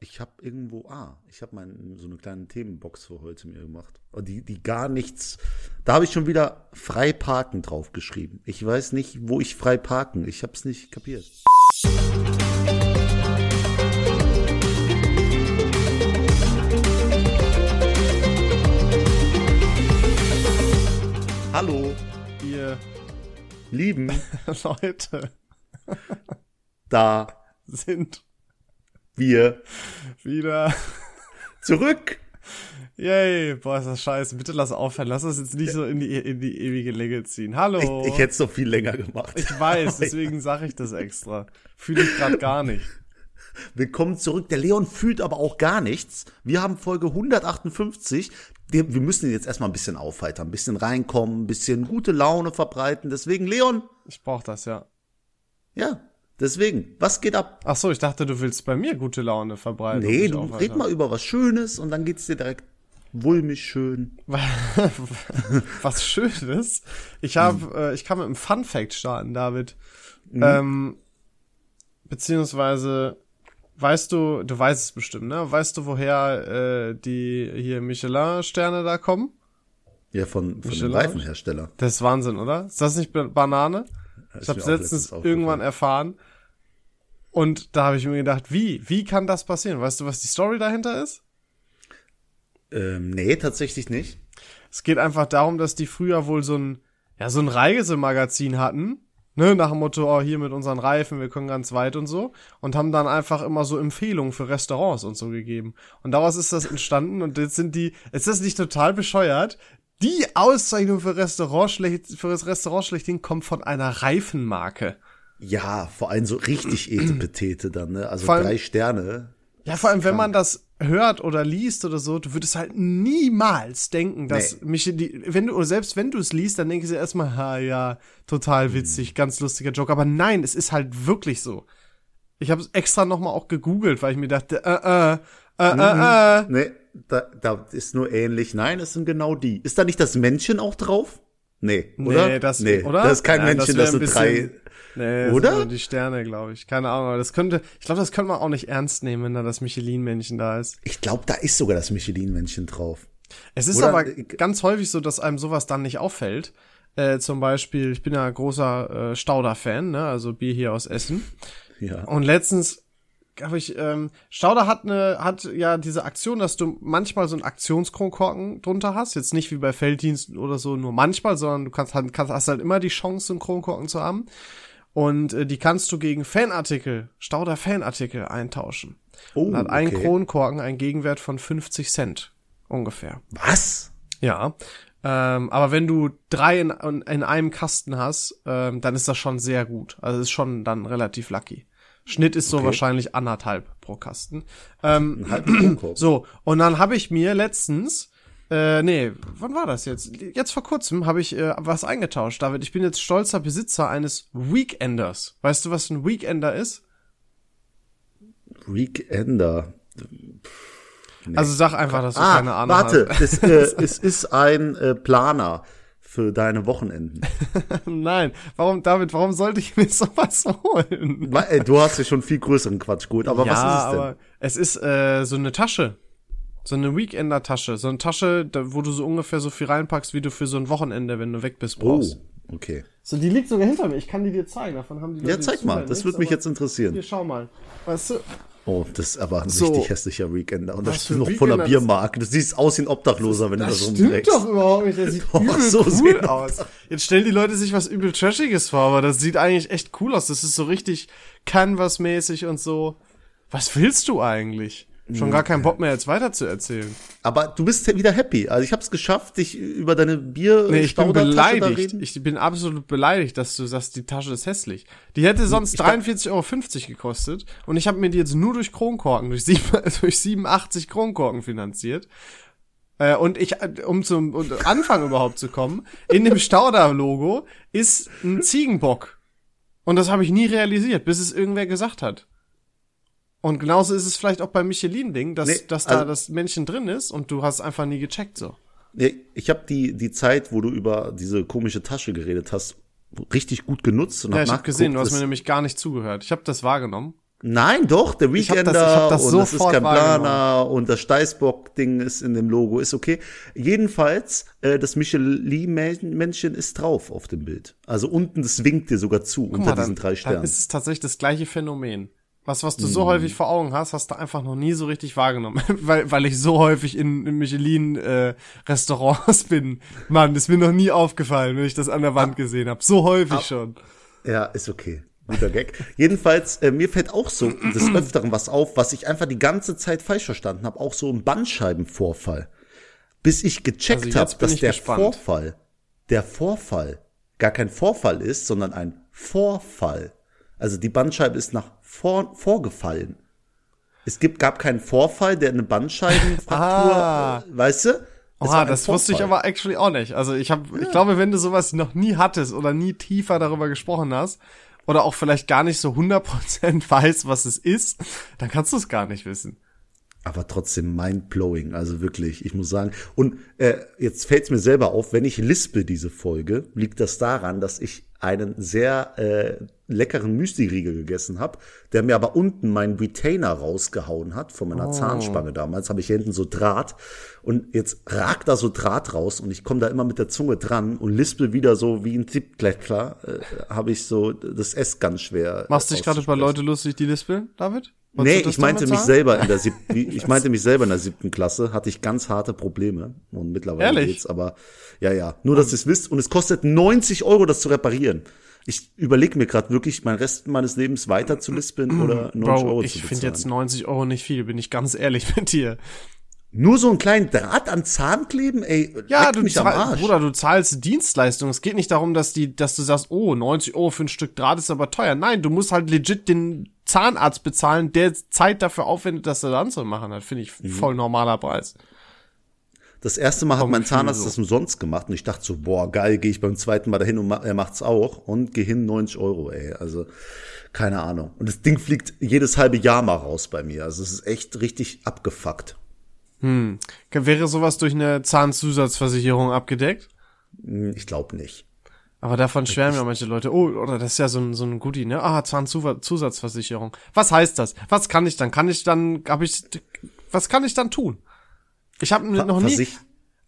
Ich habe irgendwo, ah, ich habe so eine kleine Themenbox für heute mir gemacht. Die, die gar nichts, da habe ich schon wieder frei parken draufgeschrieben. Ich weiß nicht, wo ich frei parken, ich habe es nicht kapiert. Hallo, Ihr lieben Leute da sind wir wieder. zurück. Yay, boah, ist das scheiße. Bitte lass aufhören. Lass das jetzt nicht so in die, in die ewige Länge ziehen. Hallo. Ich, ich hätte es doch viel länger gemacht. Ich weiß, deswegen sage ich das extra. Fühle ich gerade gar nicht. Willkommen zurück. Der Leon fühlt aber auch gar nichts. Wir haben Folge 158. Wir müssen ihn jetzt erstmal ein bisschen aufheitern, ein bisschen reinkommen, ein bisschen gute Laune verbreiten. Deswegen, Leon, Ich brauch das, ja. ja, deswegen, was geht ab? Ach so, ich dachte, du willst bei mir gute Laune verbreiten. Nee, du red mal über was Schönes und dann geht's dir direkt wulmig schön. Was Schönes. Ich habe, äh, ich kann mit einem Fun Fact starten, David. Ähm, beziehungsweise, weißt du, du weißt es bestimmt, ne? Weißt du, woher äh, die hier Michelin-Sterne da kommen? Ja, von, von dem? Reifenhersteller. Das ist Wahnsinn, oder? Ist das nicht Ba- Banane? Ich habe letztens letztens irgendwann erfahren. Und da habe ich mir gedacht, wie? Wie kann das passieren? Weißt du, was die Story dahinter ist? Ähm, nee, tatsächlich nicht. Es geht einfach darum, dass die früher wohl so ein, ja, so ein Reisemagazin hatten, ne, nach dem Motto, oh, hier mit unseren Reifen, wir können ganz weit und so, und haben dann einfach immer so Empfehlungen für Restaurants und so gegeben. Und daraus ist das entstanden und jetzt sind die, ist das nicht total bescheuert? Die Auszeichnung für Restaurant schlecht, für das Restaurant schlechthin kommt von einer Reifenmarke. Ja, vor allem so richtig Etepetete dann, ne? Also allem- drei Sterne. Ja, vor allem, wenn man das hört oder liest oder so, du würdest halt niemals denken, dass Nee. Michelin, wenn du, oder selbst wenn du es liest, dann denkst du erstmal, ha, ja, total witzig, ganz lustiger Joke. Aber nein, es ist halt wirklich so. Ich habe es extra nochmal auch gegoogelt, weil ich mir dachte, äh, äh, äh, äh, äh. Nee, da, da ist nur ähnlich. Nein, es sind genau die. Ist da nicht das Männchen auch drauf? Nee, oder? Nee, das, nee, oder? das ist kein Nein, Männchen, das ein sind drei. Nee, das Oder? die Sterne, glaube ich. Keine Ahnung, aber das könnte, ich glaube, das könnte man auch nicht ernst nehmen, wenn da das Michelin-Männchen da ist. Ich glaube, da ist sogar das Michelin-Männchen drauf. Es ist Oder- aber ganz häufig so, dass einem sowas dann nicht auffällt. Äh, zum Beispiel, ich bin ja großer äh, Stauder-Fan, ne? also Bier hier aus Essen. Ja. Und letztens habe ich, ähm, Stauder hat eine, hat ja diese Aktion, dass du manchmal so einen Aktionskronkorken drunter hast. Jetzt nicht wie bei Felddiensten oder so, nur manchmal, sondern du kannst, halt- kannst hast halt immer die Chance, einen Kronkorken zu haben. Und äh, die kannst du gegen Fanartikel, Stauder Fanartikel eintauschen. Oh, Und hat ein okay. Kronkorken einen Gegenwert von 50 Cent ungefähr. Was? Ja. Ähm, aber wenn du drei in, in einem Kasten hast, ähm, dann ist das schon sehr gut. Also ist schon dann relativ lucky. Schnitt ist so Okay. wahrscheinlich anderthalb pro Kasten. Ähm, so, und dann habe ich mir letztens, äh, nee, wann war das jetzt? Jetzt vor kurzem habe ich äh, was eingetauscht, David. Ich bin jetzt stolzer Besitzer eines Weekenders. Weißt du, was ein Weekender ist? Weekender. Also sag einfach, dass du Ah, keine Ahnung warte, hast. es, äh, es ist ein äh, Planer für deine Wochenenden. Nein, warum, David, warum sollte ich mir sowas holen? Äh, Du hast ja schon viel größeren Quatsch geholt, aber ja, was ist es denn? aber es ist äh, so eine Tasche. So eine Weekender-Tasche. So eine Tasche, da, wo du so ungefähr so viel reinpackst, wie du für so ein Wochenende, wenn du weg bist, Oh, brauchst. okay. So, die liegt sogar hinter mir. Ich kann die dir zeigen. Davon haben die Ja, zeig mal, das würde mich jetzt interessieren. Hier, schau mal. Weißt du? Oh, das ist aber ein So. richtig hässlicher Weekender. Und das ist noch voller Weekender? Biermarke. Du siehst aus wie ein Obdachloser, wenn du das rumträgst. überhaupt nicht. Der sieht Doch, übel so cool sieht das aus. Jetzt stellen die Leute sich was übel Trashiges vor, aber das sieht eigentlich echt cool aus. Das ist so richtig Canvas-mäßig und so. Was willst du eigentlich? Schon gar keinen Bock mehr, jetzt weiter zu erzählen. Aber du bist wieder happy. Also ich habe es geschafft, dich über deine Bier Nee, ich bin beleidigt. reden. Ich bin absolut beleidigt, dass du sagst, die Tasche ist hässlich. Die hätte sonst 43,50 Euro gekostet und ich habe mir die jetzt nur durch Kronkorken, durch, sieben, durch 87 Kronkorken finanziert. Äh, und ich, um zum um Anfang überhaupt zu kommen, in dem Stauder-Logo ist ein Ziegenbock. Und das habe ich nie realisiert, bis es irgendwer gesagt hat. Und genauso ist es vielleicht auch beim Michelin-Ding, dass, Nee, dass da also- das Männchen drin ist und du hast einfach nie gecheckt so. Nee, ich habe die, die Zeit, wo du über diese komische Tasche geredet hast, richtig gut genutzt. Und Ja, hab ich habe gesehen, du hast mir nämlich gar nicht zugehört. Ich habe das wahrgenommen. Nein, doch, der Ich hab das- Weekender ich hab das und das ist sofort kein Planer wahrgenommen. und das Steißbock-Ding ist in dem Logo, ist okay. Jedenfalls, äh, das Michelin-Männchen ist drauf auf dem Bild. Also unten, das winkt dir sogar zu unter diesen drei dann Sternen. ist es tatsächlich das gleiche Phänomen. Was, was du so häufig vor Augen hast, hast du einfach noch nie so richtig wahrgenommen. weil, weil ich so häufig in, in Michelin-Restaurants bin. Mann, ist mir noch nie aufgefallen, wenn ich das an der Wand gesehen habe. So häufig schon. Ja, ist okay. Guter Gag. Jedenfalls, äh, mir fällt auch so des Öfteren was auf, was ich einfach die ganze Zeit falsch verstanden habe. Auch so ein Bandscheibenvorfall. Bis ich gecheckt Also habe, dass der gespannt. Vorfall, der Vorfall gar kein Vorfall ist, sondern ein Vorfall. Also die Bandscheibe ist nach vor, vorgefallen. Es gibt, gab keinen Vorfall, der eine Bandscheibenfraktur, Ah. äh, weißt du? Es Oha, das wusste ich Vorfall. aber actually auch nicht. Also ich habe, ich glaube, wenn du sowas noch nie hattest oder nie tiefer darüber gesprochen hast oder auch vielleicht gar nicht so 100% weißt, was es ist, dann kannst du es gar nicht wissen. aber trotzdem mind-blowing, also wirklich, ich muss sagen. Und äh, jetzt fällt es mir selber auf, wenn ich lispe diese Folge, liegt das daran, dass ich einen sehr äh, leckeren Müsli-Riegel gegessen habe, der mir aber unten meinen Retainer rausgehauen hat von meiner Zahnspange damals. Habe ich hier hinten so Draht und jetzt ragt da so Draht raus und ich komme da immer mit der Zunge dran und lispe wieder so wie ein Tippkleckler, äh, habe ich so das S ganz schwer. Machst äh, dich gerade über auszusprechen. Leute lustig, die lispeln, David? Wolltest Nee, du ich meinte mich sagen? selber in der siebten, ich meinte mich selber in der siebten Klasse, hatte ich ganz harte Probleme und mittlerweile Ehrlich? geht's, aber ja, ja, nur dass ihr es wisst und es kostet 90 Euro, das zu reparieren. Ich überlege mir gerade wirklich, meinen Rest meines Lebens weiter zu lispeln oder 90 Bro, Euro ich zu finde bezahlen. jetzt 90 Euro nicht viel, bin ich ganz ehrlich mit dir. Nur so einen kleinen Draht an Zahn kleben, ey, Ja, du mich am Arsch. Bruder, du zahlst Dienstleistung. Es geht nicht darum, dass die, dass du sagst, oh, 90 Euro für ein Stück Draht ist aber teuer. Nein, du musst halt legit den Zahnarzt bezahlen, der Zeit dafür aufwendet, das dann zu machen. Das finde ich Mhm. voll normaler Preis. Das erste Mal hat mein Zahnarzt so. das umsonst gemacht und ich dachte so, boah, geil, gehe ich beim zweiten Mal dahin und ma- er macht's auch und geh hin 90 Euro, ey. Also, keine Ahnung. Und das Ding fliegt jedes halbe Jahr mal raus bei mir. Also es ist echt richtig abgefuckt. Wäre sowas durch eine Zahnzusatzversicherung abgedeckt? Hm, Ich glaube nicht. Aber davon schwärmen ja manche Leute. Oh, oder das ist ja so ein, so ein Goodie, ne? Ah, Zahnzusatzversicherung. Was heißt das? Was kann ich dann? Kann ich dann, hab ich, was kann ich dann tun? Ich habe noch nie,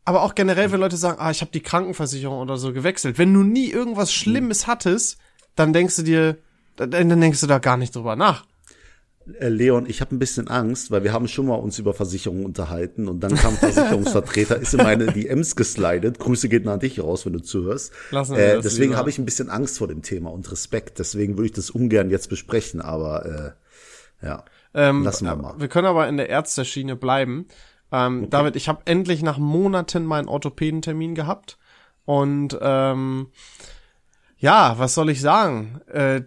aber auch generell, wenn Leute sagen, ah, ich habe die Krankenversicherung oder so gewechselt. Wenn du nie irgendwas Schlimmes hattest, dann denkst du dir, dann, denkst du da gar nicht drüber nach. äh, Leon, ich habe ein bisschen Angst, weil wir haben schon mal uns über Versicherungen unterhalten und dann kam Versicherungsvertreter, ist in meine DMs geslidet. Grüße geht nach dich raus, wenn du zuhörst. Lassen wir Äh, deswegen habe ich ein bisschen Angst vor dem Thema und Respekt. Deswegen würde ich das ungern jetzt besprechen, aber äh, ja. Ähm, Lassen wir äh, mal. Wir können aber in der Ärzteschiene bleiben. Ähm, David, ich habe endlich nach Monaten meinen Orthopädentermin gehabt. Und ähm, ja, was soll ich sagen? Äh,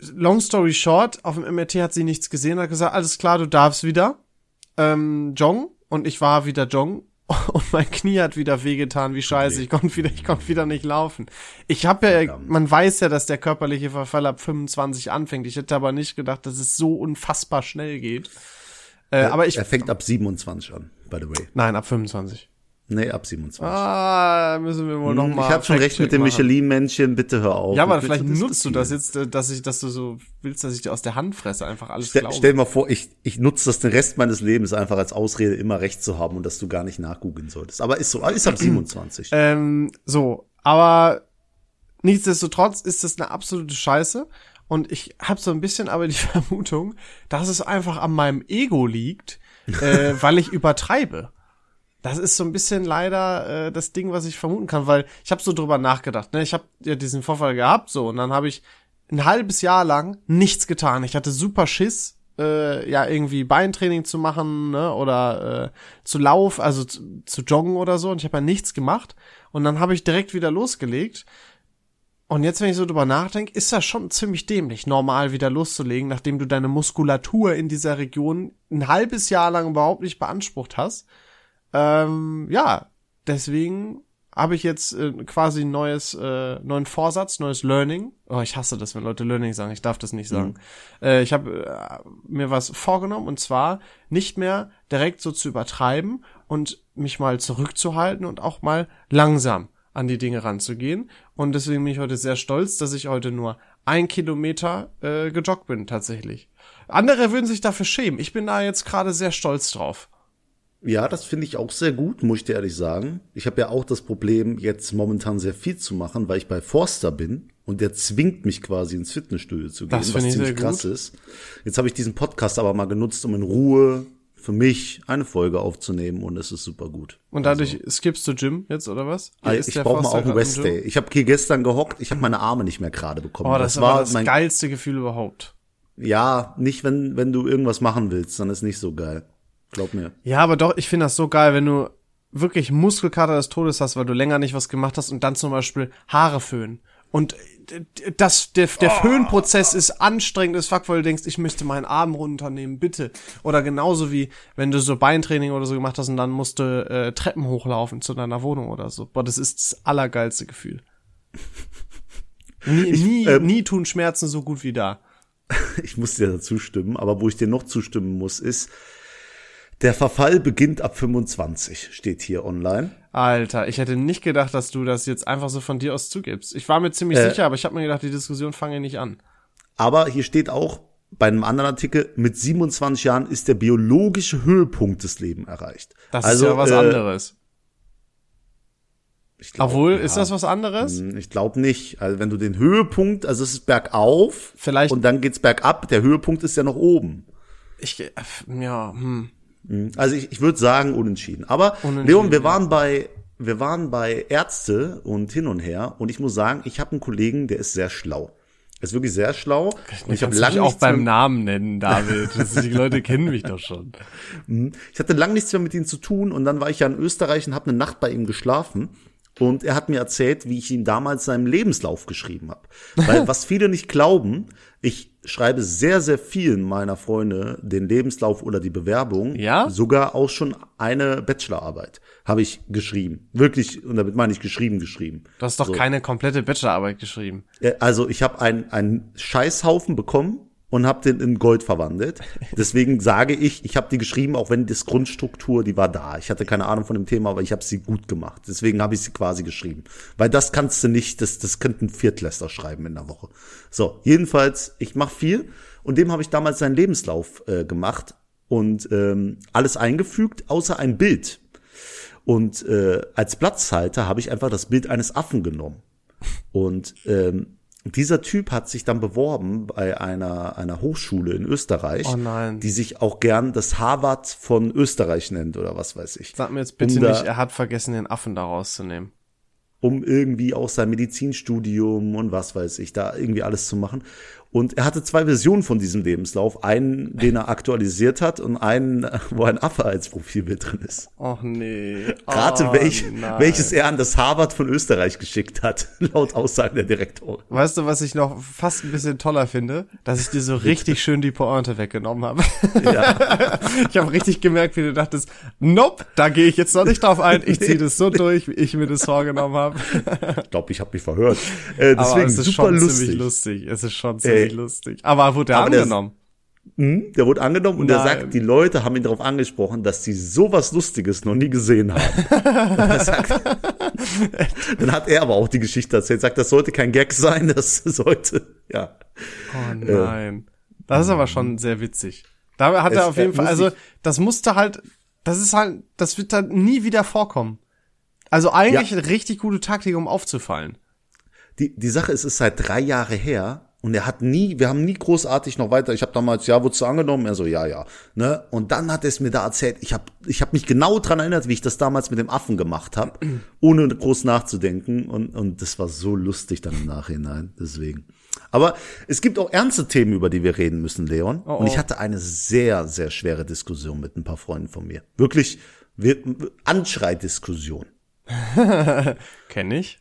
long story short, auf dem MRT hat sie nichts gesehen, hat gesagt, alles klar, du darfst wieder ähm, joggen. Und ich war wieder joggen. Und mein Knie hat wieder wehgetan, wie scheiße. Ich konnte wieder, ich konnte wieder nicht laufen. Ich habe ja, man weiß ja, dass der körperliche Verfall ab 25 anfängt. Ich hätte aber nicht gedacht, dass es so unfassbar schnell geht. Äh, aber ich, er fängt ab 27 an, by the way. nein, ab 25. Nee, ab 27. Ah, müssen wir wohl noch Hm, ich habe schon recht mit dem. Michelin-Männchen, bitte hör auf. Ja, aber vielleicht nutzt du das jetzt, äh, dass ich, dass du so willst, dass ich dir aus der Hand fresse, einfach alles Stell, glaube. stell mal vor, ich, ich nutze das den Rest meines Lebens einfach als Ausrede, immer recht zu haben und dass du gar nicht nachgoogeln solltest. Aber ist so, ist ab 27. Ähm, so, aber nichtsdestotrotz ist das eine absolute Scheiße. Und ich habe so ein bisschen aber die Vermutung, dass es einfach an meinem Ego liegt, äh, weil ich übertreibe. Das ist so ein bisschen leider äh, das Ding, was ich vermuten kann, weil ich habe so drüber nachgedacht. Ne? Ich habe ja diesen Vorfall gehabt, so und dann habe ich ein halbes Jahr lang nichts getan. Ich hatte super Schiss, äh, ja irgendwie Beintraining zu machen ne? oder äh, zu Lauf, also zu, zu joggen oder so. Und ich habe ja nichts gemacht. Und dann habe ich direkt wieder losgelegt. Und jetzt, wenn ich so drüber nachdenke, ist das schon ziemlich dämlich, normal wieder loszulegen, nachdem du deine Muskulatur in dieser Region ein halbes Jahr lang überhaupt nicht beansprucht hast. Ähm, ja, deswegen habe ich jetzt äh, quasi ein neues, äh, neuen Vorsatz, neues Learning. Oh, ich hasse das, wenn Leute Learning sagen. Ich darf das nicht sagen. Äh, ich habe äh, mir was vorgenommen und zwar nicht mehr direkt so zu übertreiben und mich mal zurückzuhalten und auch mal langsam an die Dinge ranzugehen. Und deswegen bin ich heute sehr stolz, dass ich heute nur ein Kilometer äh, gejoggt bin, tatsächlich. Andere würden sich dafür schämen. Ich bin da jetzt gerade sehr stolz drauf. Ja, das finde ich auch sehr gut, muss ich dir ehrlich sagen. Ich habe ja auch das Problem, jetzt momentan sehr viel zu machen, weil ich bei Forster bin und der zwingt mich quasi ins Fitnessstudio zu gehen, Das was ziemlich krass gut. ist. Jetzt habe ich diesen Podcast aber mal genutzt, um in Ruhe für mich eine Folge aufzunehmen und es ist super gut. Und dadurch skippst du Gym jetzt, oder was? Hier Also, ist ich brauche mal auch einen gerade im Rest Gym. Day. Ich habe hier gestern gehockt, ich habe meine Arme nicht mehr gerade bekommen. Oh, das, war das geilste Gefühl überhaupt. ja, nicht wenn wenn du irgendwas machen willst, dann ist nicht so geil. Glaub mir. Ja, aber doch, ich finde das so geil, wenn du wirklich Muskelkater des Todes hast, weil du länger nicht was gemacht hast und dann zum Beispiel Haare föhnen. Und das, der, der Föhnprozess ist anstrengend as fuck, weil du denkst, ich möchte meinen Arm runternehmen, bitte. Oder genauso wie, wenn du so Beintraining oder so gemacht hast und dann musst du äh, Treppen hochlaufen zu deiner Wohnung oder so. Boah, das ist das allergeilste Gefühl. Nie, nie, ähm, nie tun Schmerzen so gut wie da. Ich muss dir dazu stimmen, aber wo ich dir noch zustimmen muss, ist, der Verfall beginnt ab 25, steht hier online. Alter, ich hätte nicht gedacht, dass du das jetzt einfach so von dir aus zugibst. Ich war mir ziemlich Äh. sicher, aber ich habe mir gedacht, die Diskussion fange nicht an. Aber hier steht auch bei einem anderen Artikel, mit 27 Jahren ist der biologische Höhepunkt des Lebens erreicht. Das also, ist ja was äh, anderes. Ich glaub, Obwohl, ja. ist das was anderes? Hm, Ich glaube nicht. Also wenn du den Höhepunkt, also es ist bergauf Vielleicht- und dann geht's bergab, der Höhepunkt ist ja noch oben. Ich, äh, ja, hm. Also ich, ich würde sagen unentschieden. Aber Unentschieden, Leon, wir waren bei wir waren bei Ärzte und hin und her und ich muss sagen, ich habe einen Kollegen, der ist sehr schlau. Er ist wirklich sehr schlau. Und ich habe lange auch beim Namen nennen, David. Das, die Leute kennen mich doch schon. Ich hatte lange nichts mehr mit ihm zu tun und dann war ich ja in Österreich und habe eine Nacht bei ihm geschlafen. Und er hat mir erzählt, wie ich ihm damals seinen Lebenslauf geschrieben habe. Weil was viele nicht glauben, ich schreibe sehr, sehr vielen meiner Freunde den Lebenslauf oder die Bewerbung. Ja? Sogar auch schon eine Bachelorarbeit habe ich geschrieben. Wirklich, und damit meine ich geschrieben, geschrieben. Du hast doch So. keine komplette Bachelorarbeit geschrieben. Äh, Also ich habe einen, einen Scheißhaufen bekommen und habe den in Gold verwandelt. Deswegen sage ich, ich habe die geschrieben, auch wenn das Grundstruktur, die war da. Ich hatte keine Ahnung von dem Thema, aber ich habe sie gut gemacht. Deswegen habe ich sie quasi geschrieben. Weil das kannst du nicht, das, das könnte ein Viertklässler schreiben in der Woche. So, jedenfalls, ich mache viel und dem habe ich damals seinen Lebenslauf äh, gemacht und ähm, alles eingefügt, außer ein Bild. Und äh, als Platzhalter habe ich einfach das Bild eines Affen genommen. Und ähm, dieser Typ hat sich dann beworben bei einer, einer Hochschule in Österreich, Oh nein. die sich auch gern das Harvard von Österreich nennt oder was weiß ich. Sag mir jetzt bitte Um da- nicht, er hat vergessen, den Affen da rauszunehmen. um irgendwie auch sein Medizinstudium und was weiß ich, da irgendwie alles zu machen. Und er hatte zwei Versionen von diesem Lebenslauf. Einen, den er aktualisiert hat und einen, wo ein Affe als Profilbild drin ist. Och nee. Rate, oh, welch, welches er an das Harvard von Österreich geschickt hat, laut Aussagen der Direktorin. Weißt du, was ich noch fast ein bisschen toller finde? Dass ich dir so richtig schön die Pointe weggenommen habe. Ja. Ich habe richtig gemerkt, wie du dachtest, nope, da gehe ich jetzt noch nicht drauf ein. Ich ziehe das so durch, wie ich mir das vorgenommen habe. Ich glaube, ich habe mich verhört. Äh, Aber deswegen es ist super schon lustig. ziemlich lustig. Es ist schon ziemlich Ey. lustig. Aber wurde er Aber der- angenommen? Hm, der wurde angenommen und er Nein. sagt, die Leute haben ihn darauf angesprochen, dass sie sowas Lustiges noch nie gesehen haben. Er sagt, dann hat er aber auch die Geschichte erzählt, sagt, das sollte kein Gag sein, das sollte, ja. Oh nein. Das ist aber schon sehr witzig. Da hat Es, er auf jeden äh, Fall, also das musste halt, das ist halt, das wird dann nie wieder vorkommen. Also eigentlich Ja. eine richtig gute Taktik, um aufzufallen. Die, die Sache ist, es ist seit drei Jahre her und er hat nie, wir haben nie großartig noch weiter, ich habe damals, ja, wurdest du angenommen? Er so, ja, ja. Ne? Und dann hat er es mir da erzählt, ich habe ich hab mich genau dran erinnert, wie ich das damals mit dem Affen gemacht habe, ohne groß nachzudenken und, und das war so lustig dann im Nachhinein, deswegen. Aber es gibt auch ernste Themen, über die wir reden müssen, Leon. Oh, Und ich oh. hatte eine sehr, sehr schwere Diskussion mit ein paar Freunden von mir. Wirklich, wir, Anschreidiskussion. Kenn ich.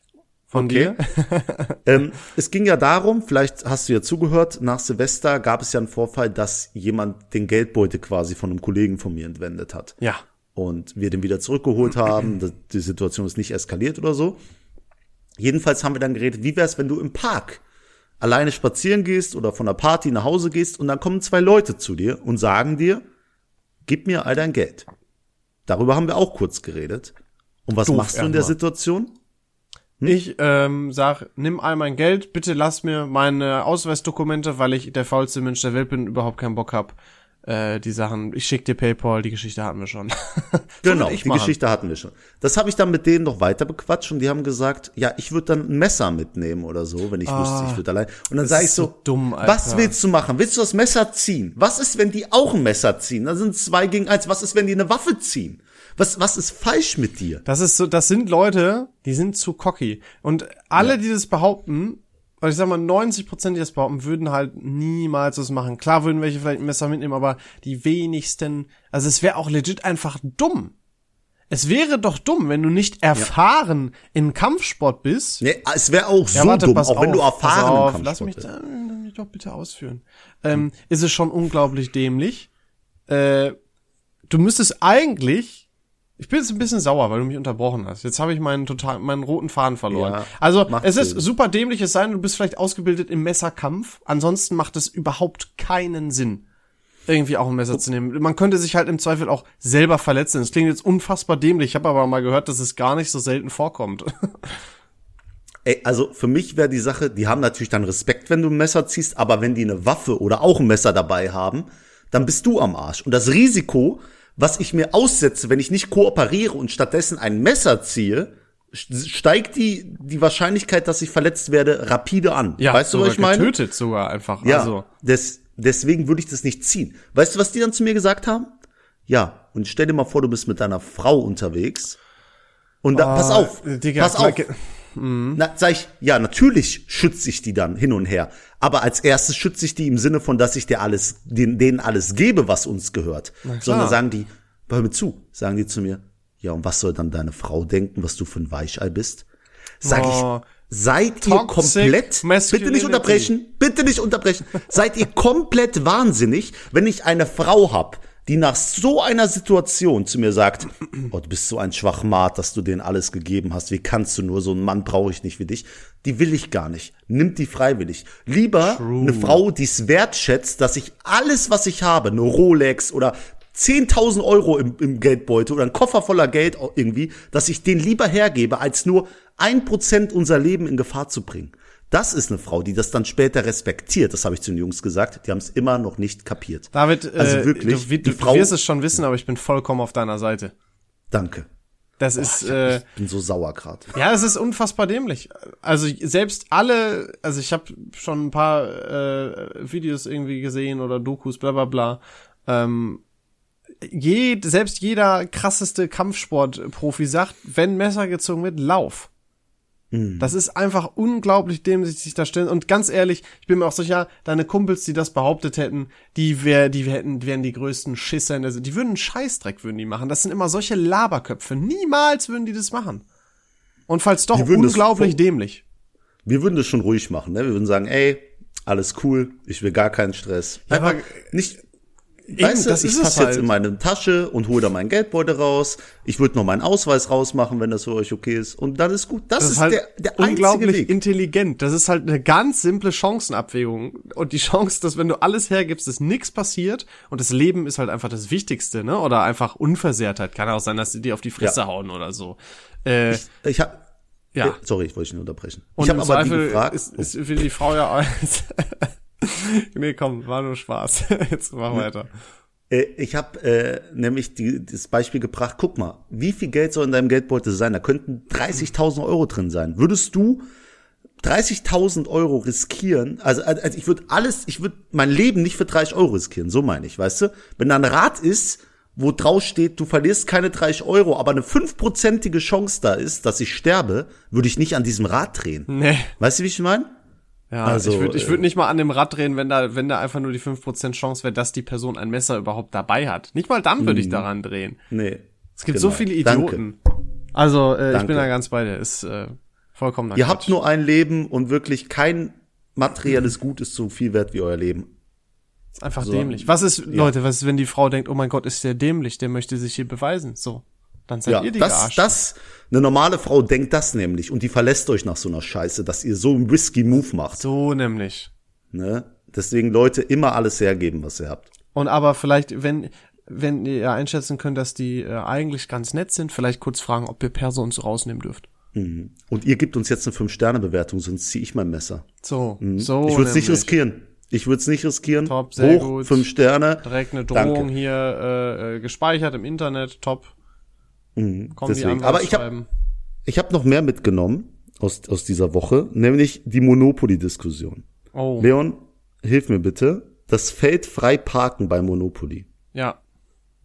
Von Okay. dir? Ähm, es ging ja darum, vielleicht hast du ja zugehört, nach Silvester gab es ja einen Vorfall, dass jemand den Geldbeutel quasi von einem Kollegen von mir entwendet hat. Ja. Und wir den wieder zurückgeholt haben. Die Situation ist nicht eskaliert oder so. Jedenfalls haben wir dann geredet, wie wär's, wenn du im Park alleine spazieren gehst oder von der Party nach Hause gehst und dann kommen zwei Leute zu dir und sagen dir, gib mir all dein Geld. Darüber haben wir auch kurz geredet. Und was Doof machst du in der erstmal. Situation? Ich ähm, sag, nimm all mein Geld, bitte lass mir meine Ausweisdokumente, weil ich der faulste Mensch der Welt bin, überhaupt keinen Bock hab. Äh, die Sachen, ich schick dir PayPal, die Geschichte hatten wir schon. So Genau, die machen. Geschichte hatten wir schon. Das habe ich dann mit denen noch weiter bequatscht und die haben gesagt, ja, ich würde dann ein Messer mitnehmen oder so, wenn ich wüsste, ich würde allein. Und dann sage ich Ah, so so, dumm, was willst du machen? Willst du das Messer ziehen? Was ist, wenn die auch ein Messer ziehen? Dann sind zwei gegen eins. Was ist, wenn die eine Waffe ziehen? Was, was ist falsch mit dir? Das ist so, das sind Leute, die sind zu cocky. Und alle, die das behaupten, oder ich sag mal, 90 Prozent, die das behaupten, würden halt niemals das machen. Klar würden welche vielleicht ein Messer mitnehmen, aber die wenigsten, also es wäre auch legit einfach dumm. Es wäre doch dumm, wenn du nicht erfahren im Kampfsport bist. Nee, es wäre auch Ja, so warte, dumm, auch wenn du auf, pass erfahren im auf, Kampfsport Lass mich, bist. da, lass mich doch bitte ausführen. Ähm, ist es schon unglaublich dämlich. Äh, du müsstest eigentlich ich bin jetzt ein bisschen sauer, weil du mich unterbrochen hast. Jetzt habe ich meinen total meinen roten Faden verloren. Ja, also es ist Sinn. super dämlich, es sei denn, du bist vielleicht ausgebildet im Messerkampf. Ansonsten macht es überhaupt keinen Sinn, irgendwie auch ein Messer zu nehmen. Man könnte sich halt im Zweifel auch selber verletzen. Das klingt jetzt unfassbar dämlich. Ich habe aber mal gehört, dass es gar nicht so selten vorkommt. Ey, also für mich wäre die Sache, die haben natürlich dann Respekt, wenn du ein Messer ziehst, aber wenn die eine Waffe oder auch ein Messer dabei haben, dann bist du am Arsch. Und das Risiko, was ich mir aussetze, wenn ich nicht kooperiere und stattdessen ein Messer ziehe, st- steigt die, die Wahrscheinlichkeit, dass ich verletzt werde, rapide an. weißt du, was ich meine? Getötet sogar einfach. Ja, Also. des, deswegen würde ich das nicht ziehen. Weißt du, was die dann zu mir gesagt haben? Ja, und stell dir mal vor, du bist mit deiner Frau unterwegs. Und da, pass auf, äh, Digga, pass auf. Ge- Na, sag ich, ja, natürlich schütze ich die dann hin und her. Aber als erstes schütze ich die im Sinne von, dass ich dir alles, denen, denen alles gebe, was uns gehört. Sondern sagen die, hör mir zu, sagen die zu mir, ja, und was soll dann deine Frau denken, was du für ein Weichei bist? Sag Oh. ich, seid ihr Toxic komplett, bitte nicht unterbrechen, bitte nicht unterbrechen, seid ihr komplett wahnsinnig, wenn ich eine Frau hab, die nach so einer Situation zu mir sagt, oh, du bist so ein Schwachmat, dass du denen alles gegeben hast, wie kannst du nur, so einen Mann brauche ich nicht wie dich, die will ich gar nicht, nimmt die freiwillig. Lieber eine Frau, die es wertschätzt, dass ich alles, was ich habe, eine Rolex oder 10.000 Euro im, im Geldbeutel oder ein Koffer voller Geld irgendwie, dass ich den lieber hergebe, als nur ein Prozent unser Leben in Gefahr zu bringen. Das ist eine Frau, die das dann später respektiert. Das habe ich zu den Jungs gesagt. Die haben es immer noch nicht kapiert. David, Also äh, wirklich, du, du, die du Frau- wirst es schon wissen, aber ich bin vollkommen auf deiner Seite. Danke. Das ist, äh, Ich bin so sauer gerade. ja, es ist unfassbar dämlich. Also selbst alle, also ich habe schon ein paar äh, Videos irgendwie gesehen oder Dokus, bla bla bla. Ähm, jed, selbst jeder krasseste Kampfsportprofi sagt, wenn Messer gezogen wird, lauf. Das ist einfach unglaublich dämlich, sich da stellen. Und ganz ehrlich, ich bin mir auch sicher, deine Kumpels, die das behauptet hätten, die wär, die hätten, wären die größten Schisser in der, die würden einen Scheißdreck, würden die machen. Das sind immer solche Laberköpfe. Niemals würden die das machen. Und falls doch, unglaublich dämlich. Wir würden das schon ruhig machen. Ne? Wir würden sagen, ey, alles cool, ich will gar keinen Stress. Ja, Einfach aber- nicht. Weißt du, das ich fasse jetzt in meine Tasche und hole da meinen Geldbeutel raus. Ich würde noch meinen Ausweis rausmachen, wenn das für euch okay ist. Und dann ist gut. Das, Das ist, halt der, der unglaublich Weg. intelligent. Das ist halt eine ganz simple Chancenabwägung. Und die Chance, dass wenn du alles hergibst, dass nichts passiert und das Leben ist halt einfach das Wichtigste, ne? Oder einfach Unversehrtheit. Kann auch sein, dass sie dir auf die Fresse Ja. hauen oder so. Äh, Ich habe ja. Sorry, ich wollte dich nicht unterbrechen. Und ich habe aber die Zweifel gefragt. ist, ist für die Frau ja Nee, komm, war nur Spaß. Jetzt mach weiter. Äh, ich habe äh, nämlich die, das Beispiel gebracht, guck mal, wie viel Geld soll in deinem Geldbeutel sein? Da könnten 30.000 Euro drin sein. Würdest du 30.000 Euro riskieren? Also, also ich würde alles, ich würde mein Leben nicht für 30 Euro riskieren, so meine ich, weißt du? Wenn da ein Rad ist, wo drauf steht, du verlierst keine 30 Euro, aber eine fünfprozentige Chance da ist, dass ich sterbe, würde ich nicht an diesem Rad drehen. Nee. Weißt du, wie ich meine? Ja, Also, ich würde ich äh, würd nicht mal an dem Rad drehen, wenn da, wenn da einfach nur die 5% Chance wäre, dass die Person ein Messer überhaupt dabei hat. Nicht mal dann würde ich daran drehen. Nee. Es gibt Genau. so viele Danke. Idioten. Also, äh, ich Danke. bin da ganz bei dir. Ist äh, vollkommen Ihr habt nur ein Leben und wirklich kein materielles Gut ist so viel wert wie euer Leben. ist einfach so- dämlich. Was ist, Leute, was ist, wenn die Frau denkt, oh mein Gott, ist der dämlich, der möchte sich hier beweisen? So. Dann seid Ja, ihr die das, das, eine normale Frau denkt das nämlich und die verlässt euch nach so einer Scheiße, dass ihr so einen risky Move macht. So nämlich. Ne? Deswegen Leute immer alles hergeben, was ihr habt. Und aber vielleicht, wenn, wenn ihr einschätzen könnt, dass die äh, eigentlich ganz nett sind, vielleicht kurz fragen, ob ihr Perso uns rausnehmen dürft. Mhm. Und ihr gebt uns jetzt eine 5-Sterne-Bewertung, sonst ziehe ich mein Messer. So, Mhm. so. ich würde es nicht riskieren. Ich würde es nicht riskieren. Top, sehr Hoch, gut. 5 Sterne. Direkt eine Drohung Danke. hier äh, äh, gespeichert im Internet. Top. Mhm, Kommen deswegen. Aber ich habe ich hab noch mehr mitgenommen aus, aus dieser Woche, nämlich die Monopoly-Diskussion. Oh, Leon, hilf mir bitte. Das Feld frei parken bei Monopoly. ja.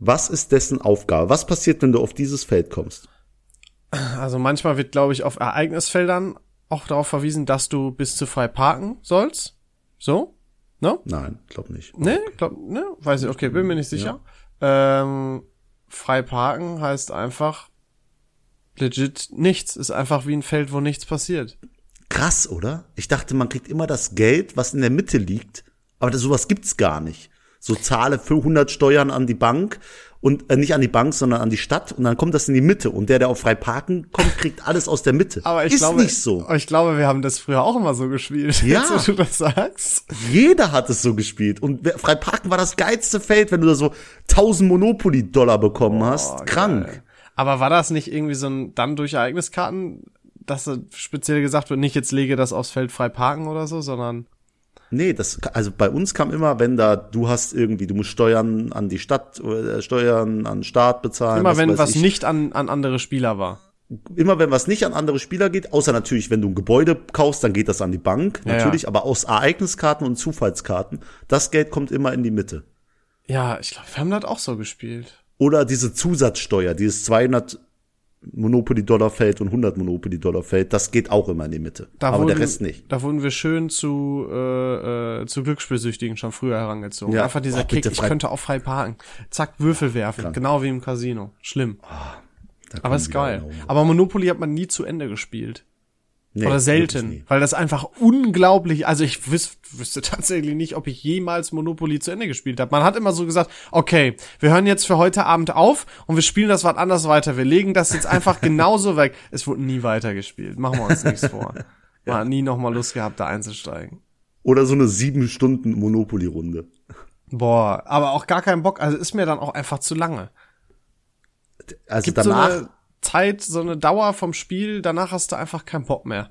Was ist dessen Aufgabe? Was passiert, wenn du auf dieses Feld kommst? Also manchmal wird, glaube ich, auf Ereignisfeldern auch darauf verwiesen, dass du bis zu frei parken sollst. So? Ne? Nein, glaub nicht. Ne? Glaub, ne? Weiß ich, okay, bin mir nicht sicher. Ähm, frei parken heißt einfach legit nichts. Ist einfach wie ein Feld, wo nichts passiert. Krass, oder? Ich dachte, man kriegt immer das Geld, was in der Mitte liegt. Aber das, sowas gibt's gar nicht. So zahle für 100 Steuern an die Bank und äh, nicht an die Bank, sondern an die Stadt und dann kommt das in die Mitte und der, der auf frei parken kommt, kriegt alles aus der Mitte. Aber ich Ist glaube, nicht so. ich glaube, wir haben das früher auch immer so gespielt. Ja. Jetzt, wo du das sagst. Jeder hat es so gespielt und frei parken war das geilste Feld, wenn du da so 1000 Monopoly-Dollar bekommen hast. Krank. Geil. Aber war das nicht irgendwie so ein dann durch Ereigniskarten, dass da speziell gesagt wird, nicht jetzt lege das aufs Feld frei parken oder so, sondern Nee, das, also bei uns kam immer, wenn da, du hast irgendwie, du musst Steuern an die Stadt, oder Steuern an den Staat bezahlen. immer wenn weiß was ich. nicht an, an andere Spieler war. immer wenn was nicht an andere Spieler geht, außer natürlich, wenn du ein Gebäude kaufst, dann geht das an die Bank, Ja, natürlich, ja. aber aus Ereigniskarten und Zufallskarten, das Geld kommt immer in die Mitte. Ja, ich glaube, wir haben das auch so gespielt. Oder diese Zusatzsteuer, dieses 200 Monopoly-Dollar fällt und 100 Monopoly-Dollar fällt, das geht auch immer in die Mitte. Da aber wurden, der Rest nicht. Da wurden wir schön zu, äh, äh, zu Glücksspielsüchtigen schon früher herangezogen. Ja. Einfach dieser Oh, Kick, ich könnte auch frei parken. Zack, Würfel werfen. Genau wie im Casino. Schlimm. Da Aber ist geil. Aber Monopoly hat man nie zu Ende gespielt. Nee, Oder selten. Weil das einfach unglaublich, also ich wüs wüsste tatsächlich nicht, ob ich jemals Monopoly zu Ende gespielt habe. Man hat immer so gesagt, okay, wir hören jetzt für heute Abend auf und wir spielen das was anders weiter. Wir legen das jetzt einfach genauso weg. Es wurde nie weitergespielt. Machen wir uns nichts vor. Man hat nie nochmal Lust gehabt, da einzusteigen. Oder so eine sieben Stunden Monopoly-Runde. Boah, aber auch gar keinen Bock. Also ist mir dann auch einfach zu lange. Also Gibt danach, so eine Zeit, so eine Dauer vom Spiel, danach hast du einfach keinen Bock mehr.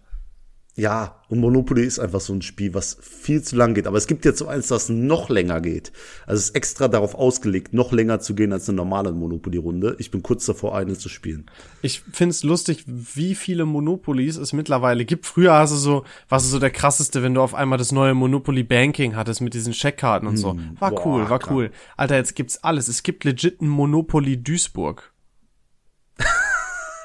ja, und Monopoly ist einfach so ein Spiel, was viel zu lang geht. Aber es gibt jetzt so eins, das noch länger geht. Also es ist extra darauf ausgelegt, noch länger zu gehen als eine normale Monopoly-Runde. Ich bin kurz davor, eine zu spielen. Ich find's lustig, wie viele Monopolies es mittlerweile gibt. Früher hast du so, was ist so der krasseste, wenn du auf einmal das neue Monopoly Banking hattest mit diesen Scheckkarten und so. War boah, cool, war klar. cool. Alter, jetzt gibt's alles. Es gibt legit ein Monopoly Duisburg.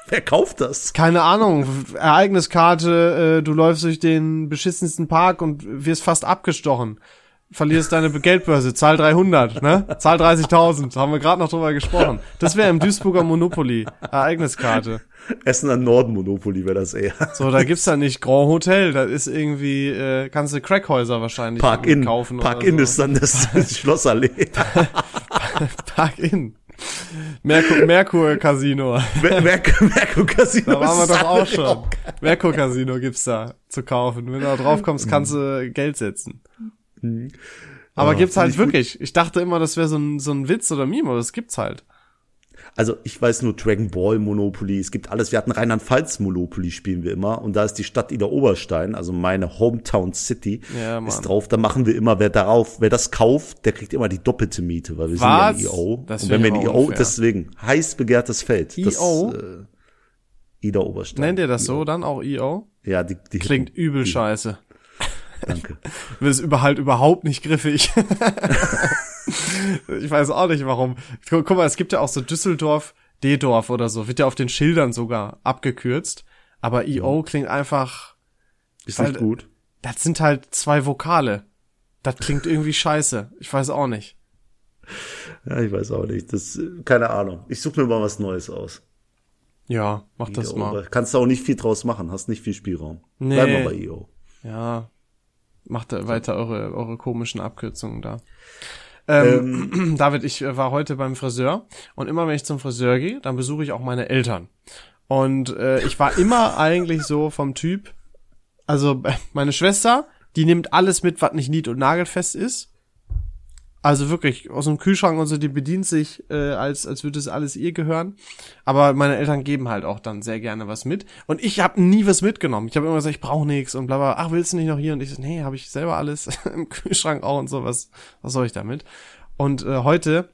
Wer kauft das? Keine Ahnung, Ereigniskarte, äh, du läufst durch den beschissensten Park und wirst fast abgestochen. Verlierst deine Geldbörse, Zahl 300, ne? Zahl 30.000, haben wir gerade noch drüber gesprochen. Das wäre im Duisburger Monopoly, Ereigniskarte. Essener Norden Monopoly wäre das eher. So, da gibt's da nicht Grand Hotel, da ist irgendwie, äh, kannst du Crackhäuser wahrscheinlich Park Inn. kaufen Park oder Inn so. ist dann das, das Schlossallee. Park Inn. Merkur, Merkur Casino. Mer- Mer- Merkur Casino. Da waren wir doch auch schon. Merkur Casino gibt's da zu kaufen. Wenn du da drauf kommst, kannst du Geld setzen. Aber Ah, gibt's halt wirklich. Ich dachte immer, das wäre so ein, so ein Witz oder Meme, aber das gibt's halt. Also ich weiß nur Dragon Ball Monopoly, es gibt alles. Wir hatten Rheinland-Pfalz Monopoly spielen wir immer und da ist die Stadt Ida Oberstein, also meine Hometown City, Ja, ist drauf. Da machen wir immer, wer darauf, wer das kauft, der kriegt immer die doppelte Miete, weil wir Was? sind ja ein IO. Das und wenn wir ein IO, unfair. deswegen heiß begehrtes Feld. Das, IO? äh, Ida Oberstein. Nennt ihr das so dann auch EO? Ja, die, die Klingt übel scheiße. Danke. Wird es über halt überhaupt nicht griffig. ich weiß auch nicht warum. Guck, mal, es gibt ja auch so Düsseldorf, D-Dorf oder so. Wird ja auf den Schildern sogar abgekürzt. Aber EO klingt einfach, Ist Weil- nicht gut. das sind halt zwei Vokale. Das klingt irgendwie scheiße. Ich weiß auch nicht. Ja, ich weiß auch nicht. Das, keine Ahnung. Ich suche mir mal was Neues aus. Ja, mach das IO, mal. Kannst du auch nicht viel draus machen, hast nicht viel Spielraum. Nee. Bleib mal bei IO. Ja. Macht weiter eure, eure komischen Abkürzungen da. Ähm, David, ich äh, war heute beim Friseur und immer wenn ich zum Friseur gehe, dann besuche ich auch meine Eltern. Und äh, ich war immer eigentlich so vom Typ, also äh, meine Schwester, die nimmt alles mit, was nicht nied- und nagelfest ist. Also wirklich, aus dem Kühlschrank und so, die bedient sich, äh, als, als würde es alles ihr gehören. Aber meine Eltern geben halt auch dann sehr gerne was mit. Und ich habe nie was mitgenommen. Ich habe immer gesagt, ich brauche nichts und bla bla. Ach, willst du nicht noch hier? Und ich so, nee, habe ich selber alles im Kühlschrank auch und so. Was, was soll ich damit? Und äh, heute